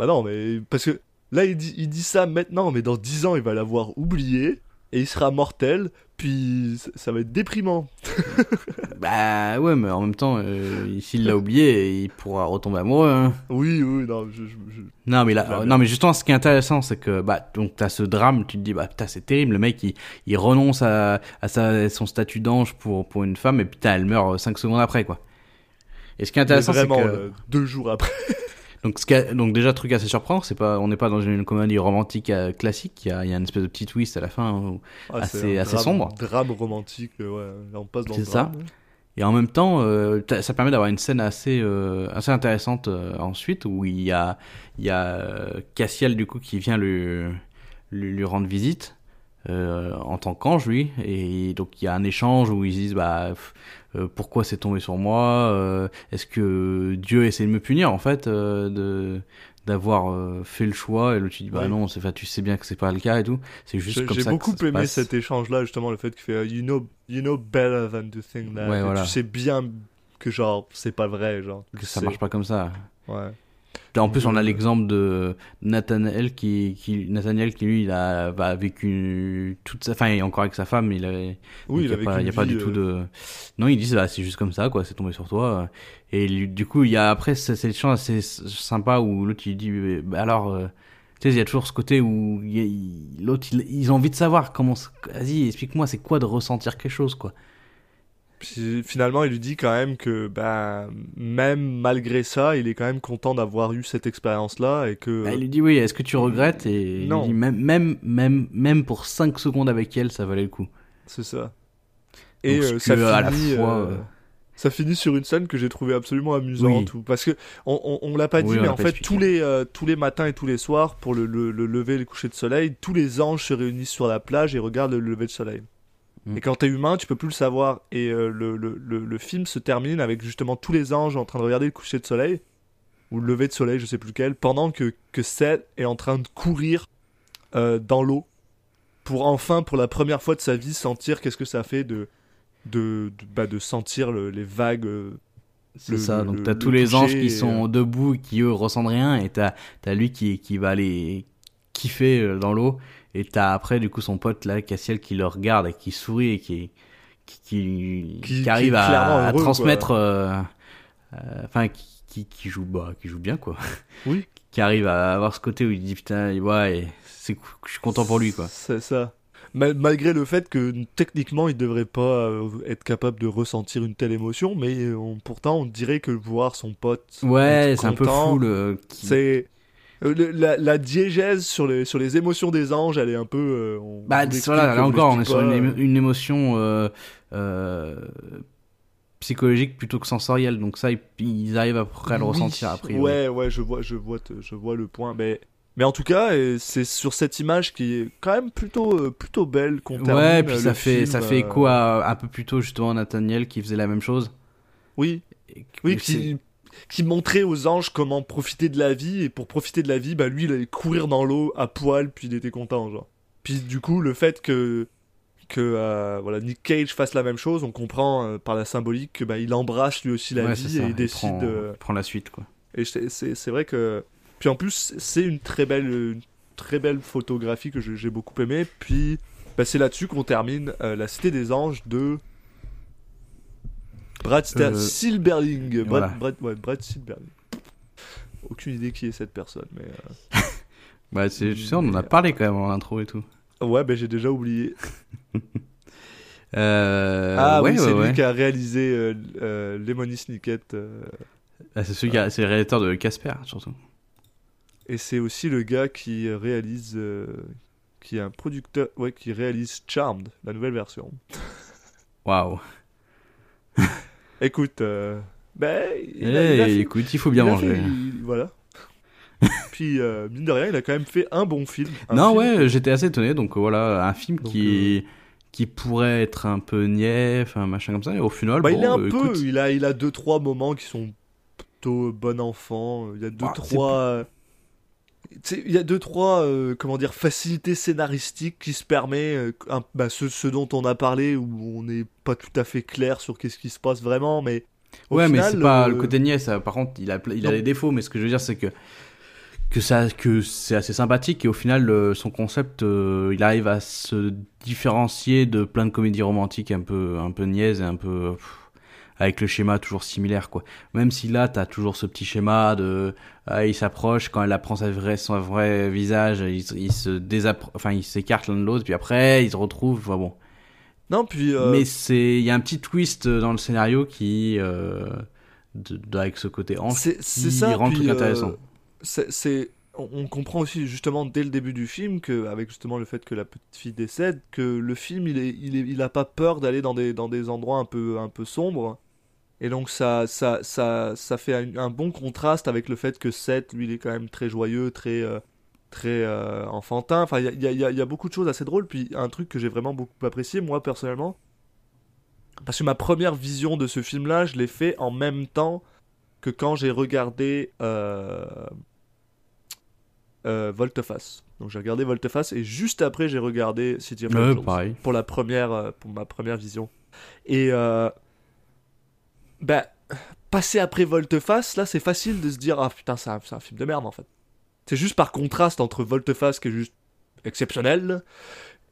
Bah non, mais parce que là il dit, il dit ça maintenant, mais dans 10 ans il va l'avoir oublié et il sera mortel, puis ça, va être déprimant. Bah ouais, mais en même temps, euh, s'il l'a oublié, il pourra retomber amoureux. Hein. Oui, oui, non, je, je- je- Non mais là, euh, non mais justement, ce qui est intéressant, c'est que bah donc t'as ce drame, tu te dis bah putain c'est terrible, le mec il, il renonce à, à sa, son statut d'ange pour pour une femme et putain elle meurt 5 secondes après quoi. Et ce qui est intéressant, c'est que là, deux jours après. Donc ce qui a- donc déjà truc assez surprenant, c'est pas on n'est pas dans une comédie romantique euh, classique, il y a, y a une espèce de petit twist à la fin. Ah, Assez- assez drame- sombre. Drame romantique, euh, ouais. Là on passe dans le C'est ça. Et en même temps, euh, ça permet d'avoir une scène assez, euh, assez intéressante euh, ensuite où il y a, il y a euh, Cassiel du coup qui vient lui, lui, lui rendre visite euh, en tant qu'ange lui. Et donc il y a un échange où ils se disent bah euh, pourquoi c'est tombé sur moi euh, Est-ce que Dieu essaie de me punir en fait de d'avoir fait le choix et l'autre tu dis bah Ouais. non c'est tu sais bien que c'est pas le cas et tout c'est juste J'ai comme j'ai ça que beaucoup ça aimé passe. cet échange-là, justement, le fait qu'il fait you know, you know better than to think that. Ouais, Et voilà. Tu sais bien que genre c'est pas vrai, genre. Que ça c'est- marche pas comme ça. Ouais. En plus, on a Euh, l'exemple de Nathanael qui, qui, Nathaniel qui lui, il a bah, vécu toute sa, enfin, il est encore avec sa femme, il avait, Oui, il il a pas, il y a pas du tout de, non, ils disent, bah, c'est juste comme ça, quoi, c'est tombé sur toi. Et lui, du coup, il y a après, c'est chant assez sympa où l'autre, il dit, bah, alors, euh, tu sais, il y a toujours ce côté où il a- il- l'autre, il- ils ont envie de savoir comment, vas-y, explique-moi, c'est quoi de ressentir quelque chose, quoi. Puis finalement, il lui dit quand même que bah, même malgré ça, il est quand même content d'avoir eu cette expérience-là et que. Bah, il lui dit, oui, est-ce que tu regrettes? Et il Non. lui dit, même, même, même, même pour 5 secondes avec elle, ça valait le coup. C'est ça. Et Donc, euh, ça finit. à la fois, euh, euh, Ça finit sur une scène que j'ai trouvée absolument amusante. ou- Parce que on, on, on l'a pas dit, Oui, mais en fait, expliqué. tous les, euh, tous les matins et tous les soirs, pour le, le, le lever et le coucher de soleil, tous les anges se réunissent sur la plage et regardent le lever de soleil. Mm. Et quand t'es humain, tu peux plus le savoir. Et euh, le, le, le, le film se termine avec justement tous les anges en train de regarder le coucher de soleil, ou le lever de soleil, je sais plus lequel, pendant que, que Seth est en train de courir euh, dans l'eau pour enfin, pour la première fois de sa vie, sentir qu'est-ce que ça fait de, de, de, bah, de sentir le- les vagues. euh, C'est ça, donc t'as tous les anges et, qui sont debout, qui eux ressentent rien, et t'as as lui qui, qui va aller kiffer dans l'eau, et t'as après du coup son pote là, Cassiel, qui le regarde et qui sourit et qui, qui, qui, Qui- qui arrive à, à heureux, transmettre, euh, euh, enfin qui, qui, joue bah, qui joue bien quoi. Oui. qui arrive à avoir ce côté où il dit putain, ouais, c'est je suis content pour lui quoi. C'est ça. Mal- malgré le fait que techniquement il devrait pas euh, être capable de ressentir une telle émotion, mais on- pourtant on dirait que voir son pote. Ouais, c'est un peu fou le. C'est le- la, la diégèse sur les, sur les émotions des anges, elle est un peu. euh, on- Bah, on voilà, là on encore, on est sur une, euh. une émotion euh, euh, psychologique plutôt que sensorielle. Donc ça, ils, ils arrivent à peu près à le Oui, ressentir après. Ouais, ouais, je vois, je vois, je vois le point. Mais, mais en tout cas, euh, c'est sur cette image qui est quand même plutôt, euh, plutôt belle qu'on termine. Ouais, puis euh, ça fait, film, ça fait euh, écho à un peu plus tôt justement à Nathaniel qui faisait la même chose? Oui, Et- oui, qui, qui montrait aux anges comment profiter de la vie. Et pour profiter de la vie, bah lui, il allait courir dans l'eau à poil, puis il était content, genre. Puis du coup, le fait que que euh, voilà Nick Cage fasse la même chose, on comprend euh, par la symbolique que bah il embrasse lui aussi la Ouais, vie et il décide. prend, euh, prend la suite quoi. Et c'est- vrai que. Puis en plus, c'est une très belle, une très belle photographie que j'ai j'ai beaucoup aimé. Puis bah, c'est là-dessus qu'on termine euh, La Cité des Anges de. Brad Euh, Silberling. Brad, voilà. Brad, ouais, Brad Silberling. Aucune idée qui est cette personne, mais. euh, Bah, c'est, tu sais, on en a parlé quand même en intro et tout. Ouais, ben j'ai déjà oublié. Euh, ah ouais, oui, c'est ouais. lui qui a réalisé euh, euh, Lemony Snicket. euh, Ah, c'est celui qui a- c'est le réalisateur de Casper surtout. et c'est aussi le gars qui réalise. euh, qui est un producteur. Ouais, qui réalise Charmed, la nouvelle version. Waouh. Écoute, euh, ben, Eh, il a- il a fait- écoute, il faut bien il manger. fait- il- voilà. Puis, euh, mine de rien, il a quand même fait un bon film. Un Non, film- ouais, j'étais assez étonné. Donc euh, voilà, un film Donc, qui qui pourrait être un peu niais, enfin machin comme ça. Et au final, Bah, bon, il est un euh, peu. écoute, Il a, il a deux, trois moments qui sont plutôt bon enfant. Il y a deux, Bah, c'est trois. Il y a deux, trois, euh, comment dire, facilités scénaristiques qui se permet, euh, un- bah, ce, ce dont on a parlé, où on n'est pas tout à fait clair sur qu'est-ce qui se passe vraiment, mais. au ouais, mais c'est pas euh, le côté niais. Ça, par contre, il a il a des défauts. Mais ce que je veux dire, c'est que que ça que c'est assez sympathique et au final son concept il arrive à se différencier de plein de comédies romantiques un peu un peu niaises et un peu pff, avec le schéma toujours similaire quoi même si là t'as toujours ce petit schéma de ah, il s'approche quand elle apprend sa vraie son vrai visage il, il se enfin il s'écarte l'un de l'autre puis après ils se retrouvent enfin bon Non, puis. euh, mais c'est il y a un petit twist dans le scénario qui euh, de, de- avec ce côté hanche C'est qui ça. rend le puis, truc euh, intéressant. c'est- on comprend aussi justement dès le début du film que, avec justement le fait que la petite fille décède, que le film il est, il est, il a pas peur d'aller dans des, dans des endroits un peu, un peu sombres. Et donc ça, ça, ça, ça fait un, un bon contraste avec le fait que Seth, lui, il est quand même très joyeux, très, euh, très euh, enfantin. Enfin, il y a, y y beaucoup de choses assez drôles. Puis un truc que j'ai vraiment beaucoup apprécié, moi personnellement, parce que ma première vision de ce film-là, je l'ai fait en même temps que quand j'ai regardé euh, euh, Volteface. Donc j'ai regardé Volteface et juste après j'ai regardé City of Angels pour la première pour ma première vision. Et bah passer après Volteface, là, c'est facile de se dire ah putain, c'est un, film de merde en fait. C'est juste par contraste entre Volteface qui est juste exceptionnel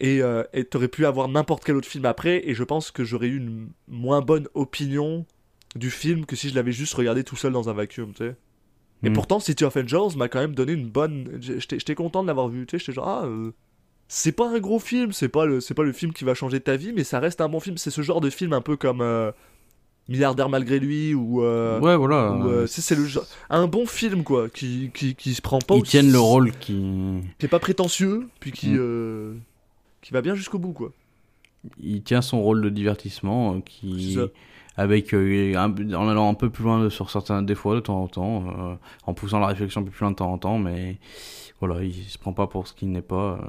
et euh, et t'aurais pu avoir n'importe quel autre film après et je pense que j'aurais eu une moins bonne opinion du film que si je l'avais juste regardé tout seul dans un vacuum, tu sais. Et Mm. pourtant, City of Angels m'a quand même donné une bonne. J'étais content de l'avoir vu, tu sais. J'étais genre, ah, euh, c'est pas un gros film, c'est pas, le, c'est pas le film qui va changer ta vie, mais ça reste un bon film. C'est ce genre de film un peu comme euh, Milliardaire malgré lui ou. euh, ouais, voilà. ou, euh, c'est le genre. Un bon film, quoi, qui, qui, qui se prend pas Ils tiennent le rôle qui. Qui est pas prétentieux, puis qui. Mm. euh, qui va bien jusqu'au bout, quoi. Il tient son rôle de divertissement euh, qui. Avec, un- en allant un peu plus loin sur certains des fois de temps en temps, en poussant la réflexion un peu plus loin de temps en temps, mais voilà, il se prend pas pour ce qu'il n'est pas.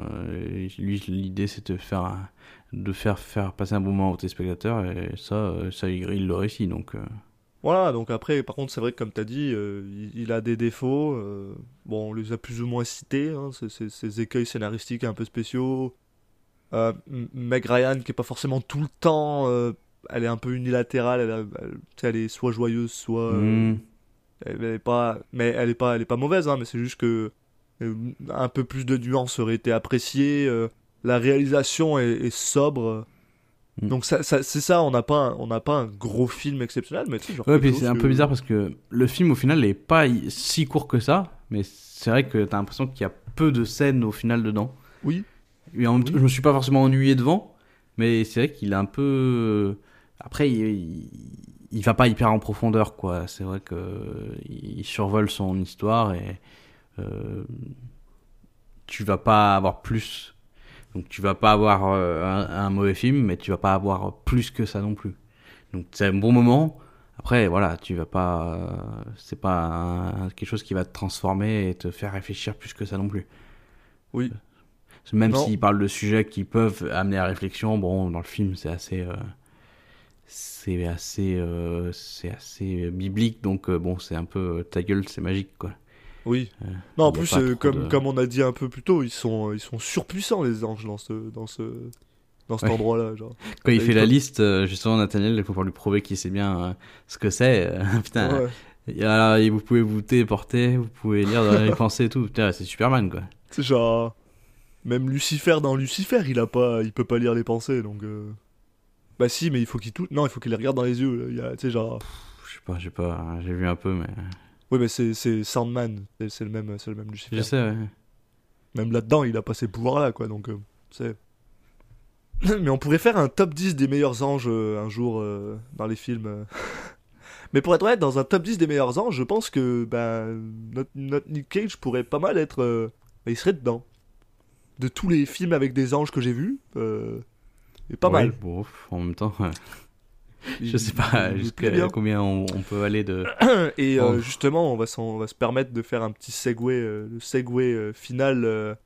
lui, l'idée c'est de faire, un- de faire faire passer un bon moment aux téléspectateurs et ça, euh, ça il, il le réussit donc. euh, Voilà, donc après, par contre, c'est vrai que comme t'as dit, euh, il, il a des défauts. euh, bon, on les a plus ou moins cités, hein, ces, ces- ces écueils scénaristiques un peu spéciaux. Euh, Meg Ryan, qui est pas forcément tout le temps. elle est un peu unilatérale, elle, a- elle- tu elle est soit joyeuse, soit. euh, hmm. elle est pas, mais elle est pas, elle est pas mauvaise, hein, mais c'est juste que un peu plus de nuances aurait été apprécié. euh, la réalisation est, est sobre. Mm. Donc ça, ça- c'est ça, on n'a pas, un- on n'a pas un gros film exceptionnel, mais tu sais, genre Ouais, puis c'est un que- peu bizarre parce que le film au final n'est pas si court que ça, mais c'est vrai que t'as l'impression qu'il y a peu de scènes au final dedans. Oui. Et en même temps, Oui. je me suis pas forcément ennuyé devant, mais c'est vrai qu'il est un peu. Après, il, il, il va pas hyper en profondeur, quoi. C'est vrai que il survole son histoire et euh, tu vas pas avoir plus. Donc tu vas pas avoir euh, un, un mauvais film, mais tu vas pas avoir plus que ça non plus. Donc c'est un bon moment. Après, voilà, tu vas pas. euh, c'est pas un- quelque chose qui va te transformer et te faire réfléchir plus que ça non plus. Oui. Même Non. s'ils parlent de sujets qui peuvent amener à réflexion, bon, dans le film, c'est assez. euh, c'est assez. euh, c'est assez biblique, donc euh, bon, c'est un peu. euh, ta gueule, c'est magique, quoi. Oui. Euh, non, en plus, euh, comme, de- comme on a dit un peu plus tôt, ils sont, ils sont surpuissants les anges dans ce, dans ce, dans cet Ouais. endroit-là, genre. Quand il fait la liste, euh, justement, Nathaniel, il faut pour lui prouver qu'il sait bien euh, ce que c'est. euh, putain, Ouais. Alors, vous pouvez vous téléporter, vous pouvez lire dans les pensées et tout. Putain, c'est Superman, quoi. C'est genre, même Lucifer dans Lucifer, il a pas, il peut pas lire les pensées, donc. euh, Bah si, mais il faut qu'il tout, non, il faut qu'il les regarde dans les yeux. tu sais genre, Je sais pas, j'ai pas, j'ai vu un peu, mais. Oui, mais c'est, c'est Sandman, c'est, le même, c'est le même Lucifer. Je sais, ouais. Même là-dedans, il a pas ces pouvoirs-là, quoi, donc, euh, c'est. Mais on pourrait faire un top 10 des meilleurs anges euh, un jour euh, dans les films. euh. Mais pour être honnête, dans un top 10 des meilleurs anges, je pense que ben, notre, notre Nick Cage pourrait pas mal être. euh, ben, il serait dedans. De tous les films avec des anges que j'ai vus, euh, et pas Ouais, mal. bon, en même temps, je sais pas il- il jusqu'à combien on, on peut aller de. Et euh, Oh. justement, on va, s'en- on va se permettre de faire un petit segue, euh, le segue euh, final.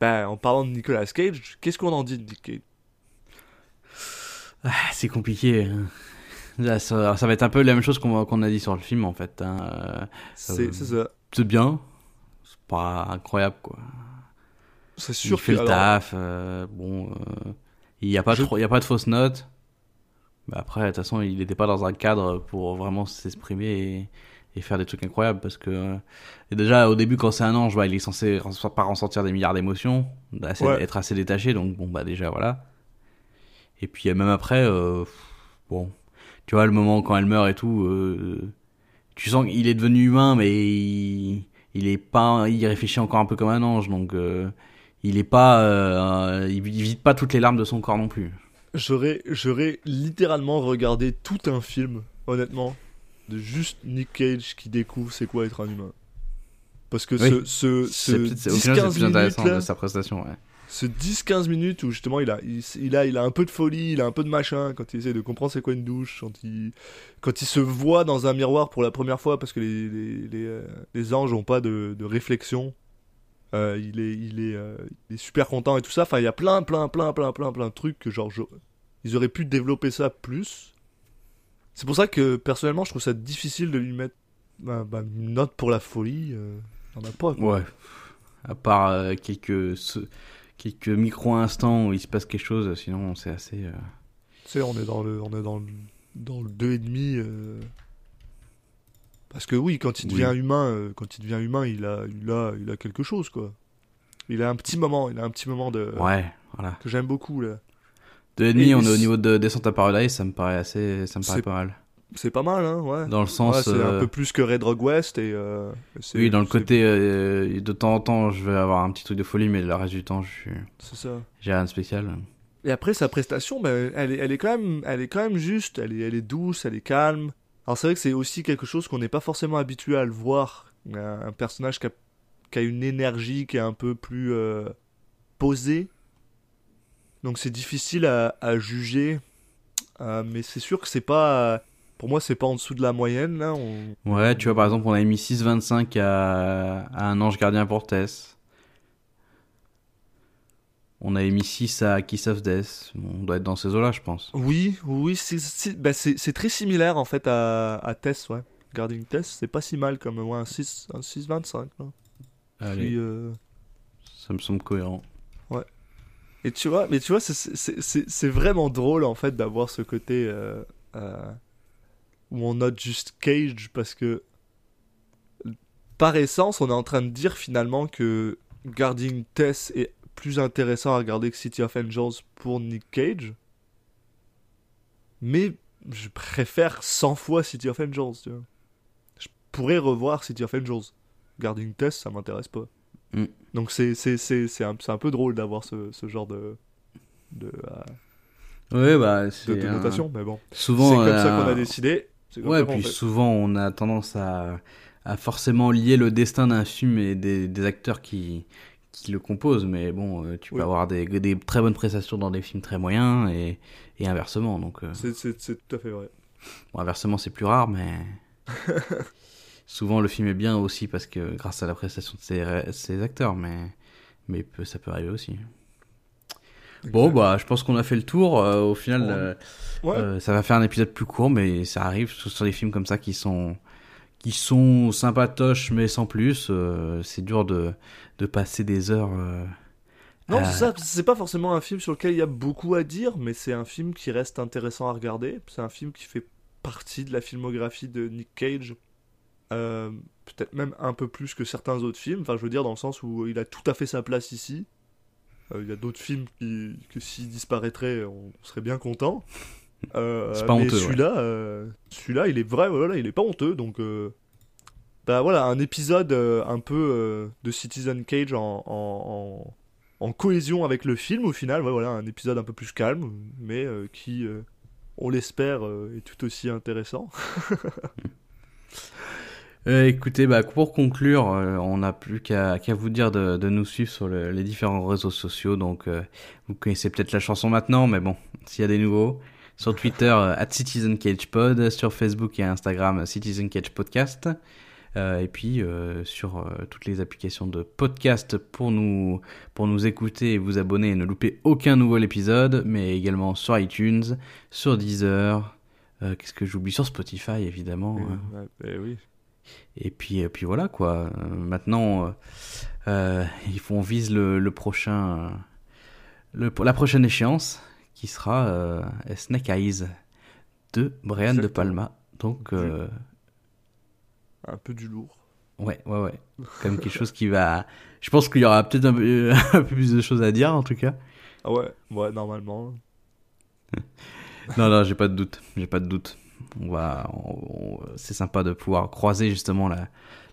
ben, en parlant de Nicolas Cage, qu'est-ce qu'on en dit de Nick Cage? Ah, c'est compliqué. hein. Là, ça, ça va être un peu la même chose qu'on a dit sur le film, en fait. hein. C'est ça. C'est bien, c'est pas incroyable, quoi. C'est Il sûr fait que- le alors, taf, bon, il n'y a, pas Je- trop- il y a pas de fausses notes. Mais après, de toute façon, il n'était pas dans un cadre pour vraiment s'exprimer et, et faire des trucs incroyables. Parce que euh, et déjà, au début, quand c'est un ange, bah, il est censé pas ressentir des milliards d'émotions, Ouais. être assez détaché. Donc, bon, bah déjà, voilà. Et puis, euh, même après, euh, bon, tu vois, le moment quand elle meurt et tout, euh, tu sens qu'il est devenu humain, mais il, il est pas, il réfléchit encore un peu comme un ange. Donc, euh, il est pas, euh, il, il vide pas toutes les larmes de son corps non plus. J'aurais, j'aurais littéralement regardé tout un film, honnêtement, de juste Nick Cage qui découvre c'est quoi être un humain. Parce que Oui. ce, ce, C'est ce peut-être- c'est- au final, c'est 10-15 plus intéressant minutes, là, de sa prestation. Ouais. ce 10-15 minutes où justement il a, il, il a, il a un peu de folie, il a un peu de machin quand il essaie de comprendre c'est quoi une douche, quand il, quand il se voit dans un miroir pour la première fois parce que les, les, les, euh, les anges ont pas de, de réflexion. Euh, il, est, il, est, euh, il est super content et tout ça. Enfin, il y a plein, plein, plein, plein, plein, plein de trucs que genre, je- ils auraient pu développer ça plus. C'est pour ça que personnellement, je trouve ça difficile de lui mettre bah, bah, une note pour la folie. Euh, en a pas. quoi. Ouais. À part euh, quelques, quelques micro-instants où il se passe quelque chose, sinon c'est assez. Tu sais, on est dans le, on est dans le, dans le 2,5. Euh... Parce que oui, quand il Oui. devient humain, euh, quand il devient humain, il a, il a, il a quelque chose quoi. Il a un petit moment, il a un petit moment de Ouais, voilà. que j'aime beaucoup là. Demi, Et- on est au niveau de Descent à Paradise, ça me paraît assez, ça me paraît pas mal. C'est pas mal, hein, ouais. Dans le sens, Ouais, c'est euh, un peu plus que Red Rock West et. euh, oui, dans le côté, euh, de temps en temps, je vais avoir un petit truc de folie, mais le reste du temps, je suis, C'est ça. j'ai rien de spécial. Et après sa prestation, ben, elle, est, elle est quand même, elle est quand même juste. Elle est, elle est douce, elle est calme. Alors c'est vrai que c'est aussi quelque chose qu'on n'est pas forcément habitué à le voir. Un, personnage qui a, une énergie qui est un peu plus euh, posée. Donc c'est difficile à, juger. Euh, mais c'est sûr que c'est pas. Pour moi, c'est pas en dessous de la moyenne là. Ouais, tu vois, par exemple, on a mis 6,25 à, à Un Ange Gardien pour Tess. On avait mis 6 à Kiss of Death. On doit être dans ces eaux-là, je pense. Oui, oui, c'est- c'est très similaire en fait à, à Tess, ouais. Guarding Tess, c'est pas si mal comme ouais, un 6, un 6,25 là. Allez, Puis, euh, ça me semble cohérent. Et tu vois, mais tu vois, c'est- vraiment drôle en fait d'avoir ce côté euh, euh, où on note juste Cage parce que par essence, on est en train de dire finalement que Guarding Tess est plus intéressant à regarder que City of Angels pour Nick Cage. Mais je préfère 100 fois City of Angels, tu vois. Je pourrais revoir City of Angels. Guarding Tess, ça m'intéresse pas. Mm. Donc c'est c'est c'est c'est un, c'est un peu drôle d'avoir ce, ce genre de de, euh, Ouais, bah, c'est de notation, mais bon. Souvent, C'est comme ça euh, qu'on a décidé. c'est Ouais, ça puis fait. souvent on a tendance à, à forcément lier le destin d'un film et des, des acteurs qui, qui le composent, mais bon, euh, tu peux Oui. avoir des, des très bonnes prestations dans des films très moyens et, et inversement. Donc, euh, C'est- tout à fait vrai. bon, inversement c'est plus rare, mais souvent le film est bien aussi parce que grâce à la prestation de ses, acteurs, mais, mais peut- ça peut arriver aussi. Bon, bah, je pense qu'on a fait le tour. euh, au final, Ouais. euh, Ouais. ça va faire un épisode plus court, mais ça arrive sur des films comme ça qui sont qui sont sympatoches mais sans plus. euh, c'est dur de de passer des heures. euh, Non, à- c'est ça. C'est pas forcément un film sur lequel il y a beaucoup à dire, mais c'est un film qui reste intéressant à regarder. C'est un film qui fait partie de la filmographie de Nick Cage. Euh, Peut-être même un peu plus que certains autres films. Enfin, je veux dire, dans le sens où il a tout à fait sa place ici. Il y a d'autres films qui, que s'ils disparaîtraient, on serait bien content. Euh, C'est pas mais honteux, ouais. Celui-là, euh, celui-là, il est vrai, voilà, il est pas honteux. Donc, euh, bah voilà, un épisode euh, un peu de Citizen Cage en, en, en- en cohésion avec le film au final. Ouais, voilà, un épisode un peu plus calme, mais qui, on l'espère, est tout aussi intéressant. Écoutez, bah, pour conclure, on n'a plus qu'à vous dire de, de nous suivre sur le- les différents réseaux sociaux. Donc, vous connaissez peut-être la chanson maintenant, mais bon, s'il y a des nouveaux, sur Twitter, euh, at CitizenCagePod, sur Facebook et Instagram, Citizen Cage Podcast. Euh, et puis euh, sur euh, toutes les applications de podcast pour nous, pour nous écouter et vous abonner et ne louper aucun nouvel épisode, mais également sur iTunes, sur Deezer, euh, qu'est-ce que j'oublie? Sur Spotify évidemment. hein. Oui. Et puis, et puis voilà quoi. Euh, maintenant, euh, euh, il faut on vise le, le prochain, euh, le, la prochaine échéance qui sera euh, Snake Eyes de Brian De. Palma. Donc, euh, Un peu du lourd. ouais, ouais, ouais. Comme quelque chose qui va. Je pense qu'il y aura peut-être un, peu- un peu plus de choses à dire en tout cas. Ah ouais, ouais, normalement. Non, non, j'ai pas de doute. J'ai pas de doute. On va, on- c'est sympa de pouvoir croiser justement la,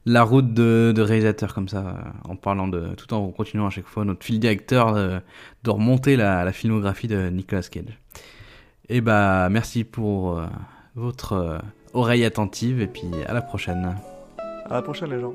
la route de, de réalisateurs comme ça, euh, en parlant de, tout en continuant à chaque fois notre fil directeur de, de remonter la, filmographie de Nicolas Cage. Et bah, merci pour euh, votre euh, oreille attentive et puis à la prochaine. À la prochaine, les gens.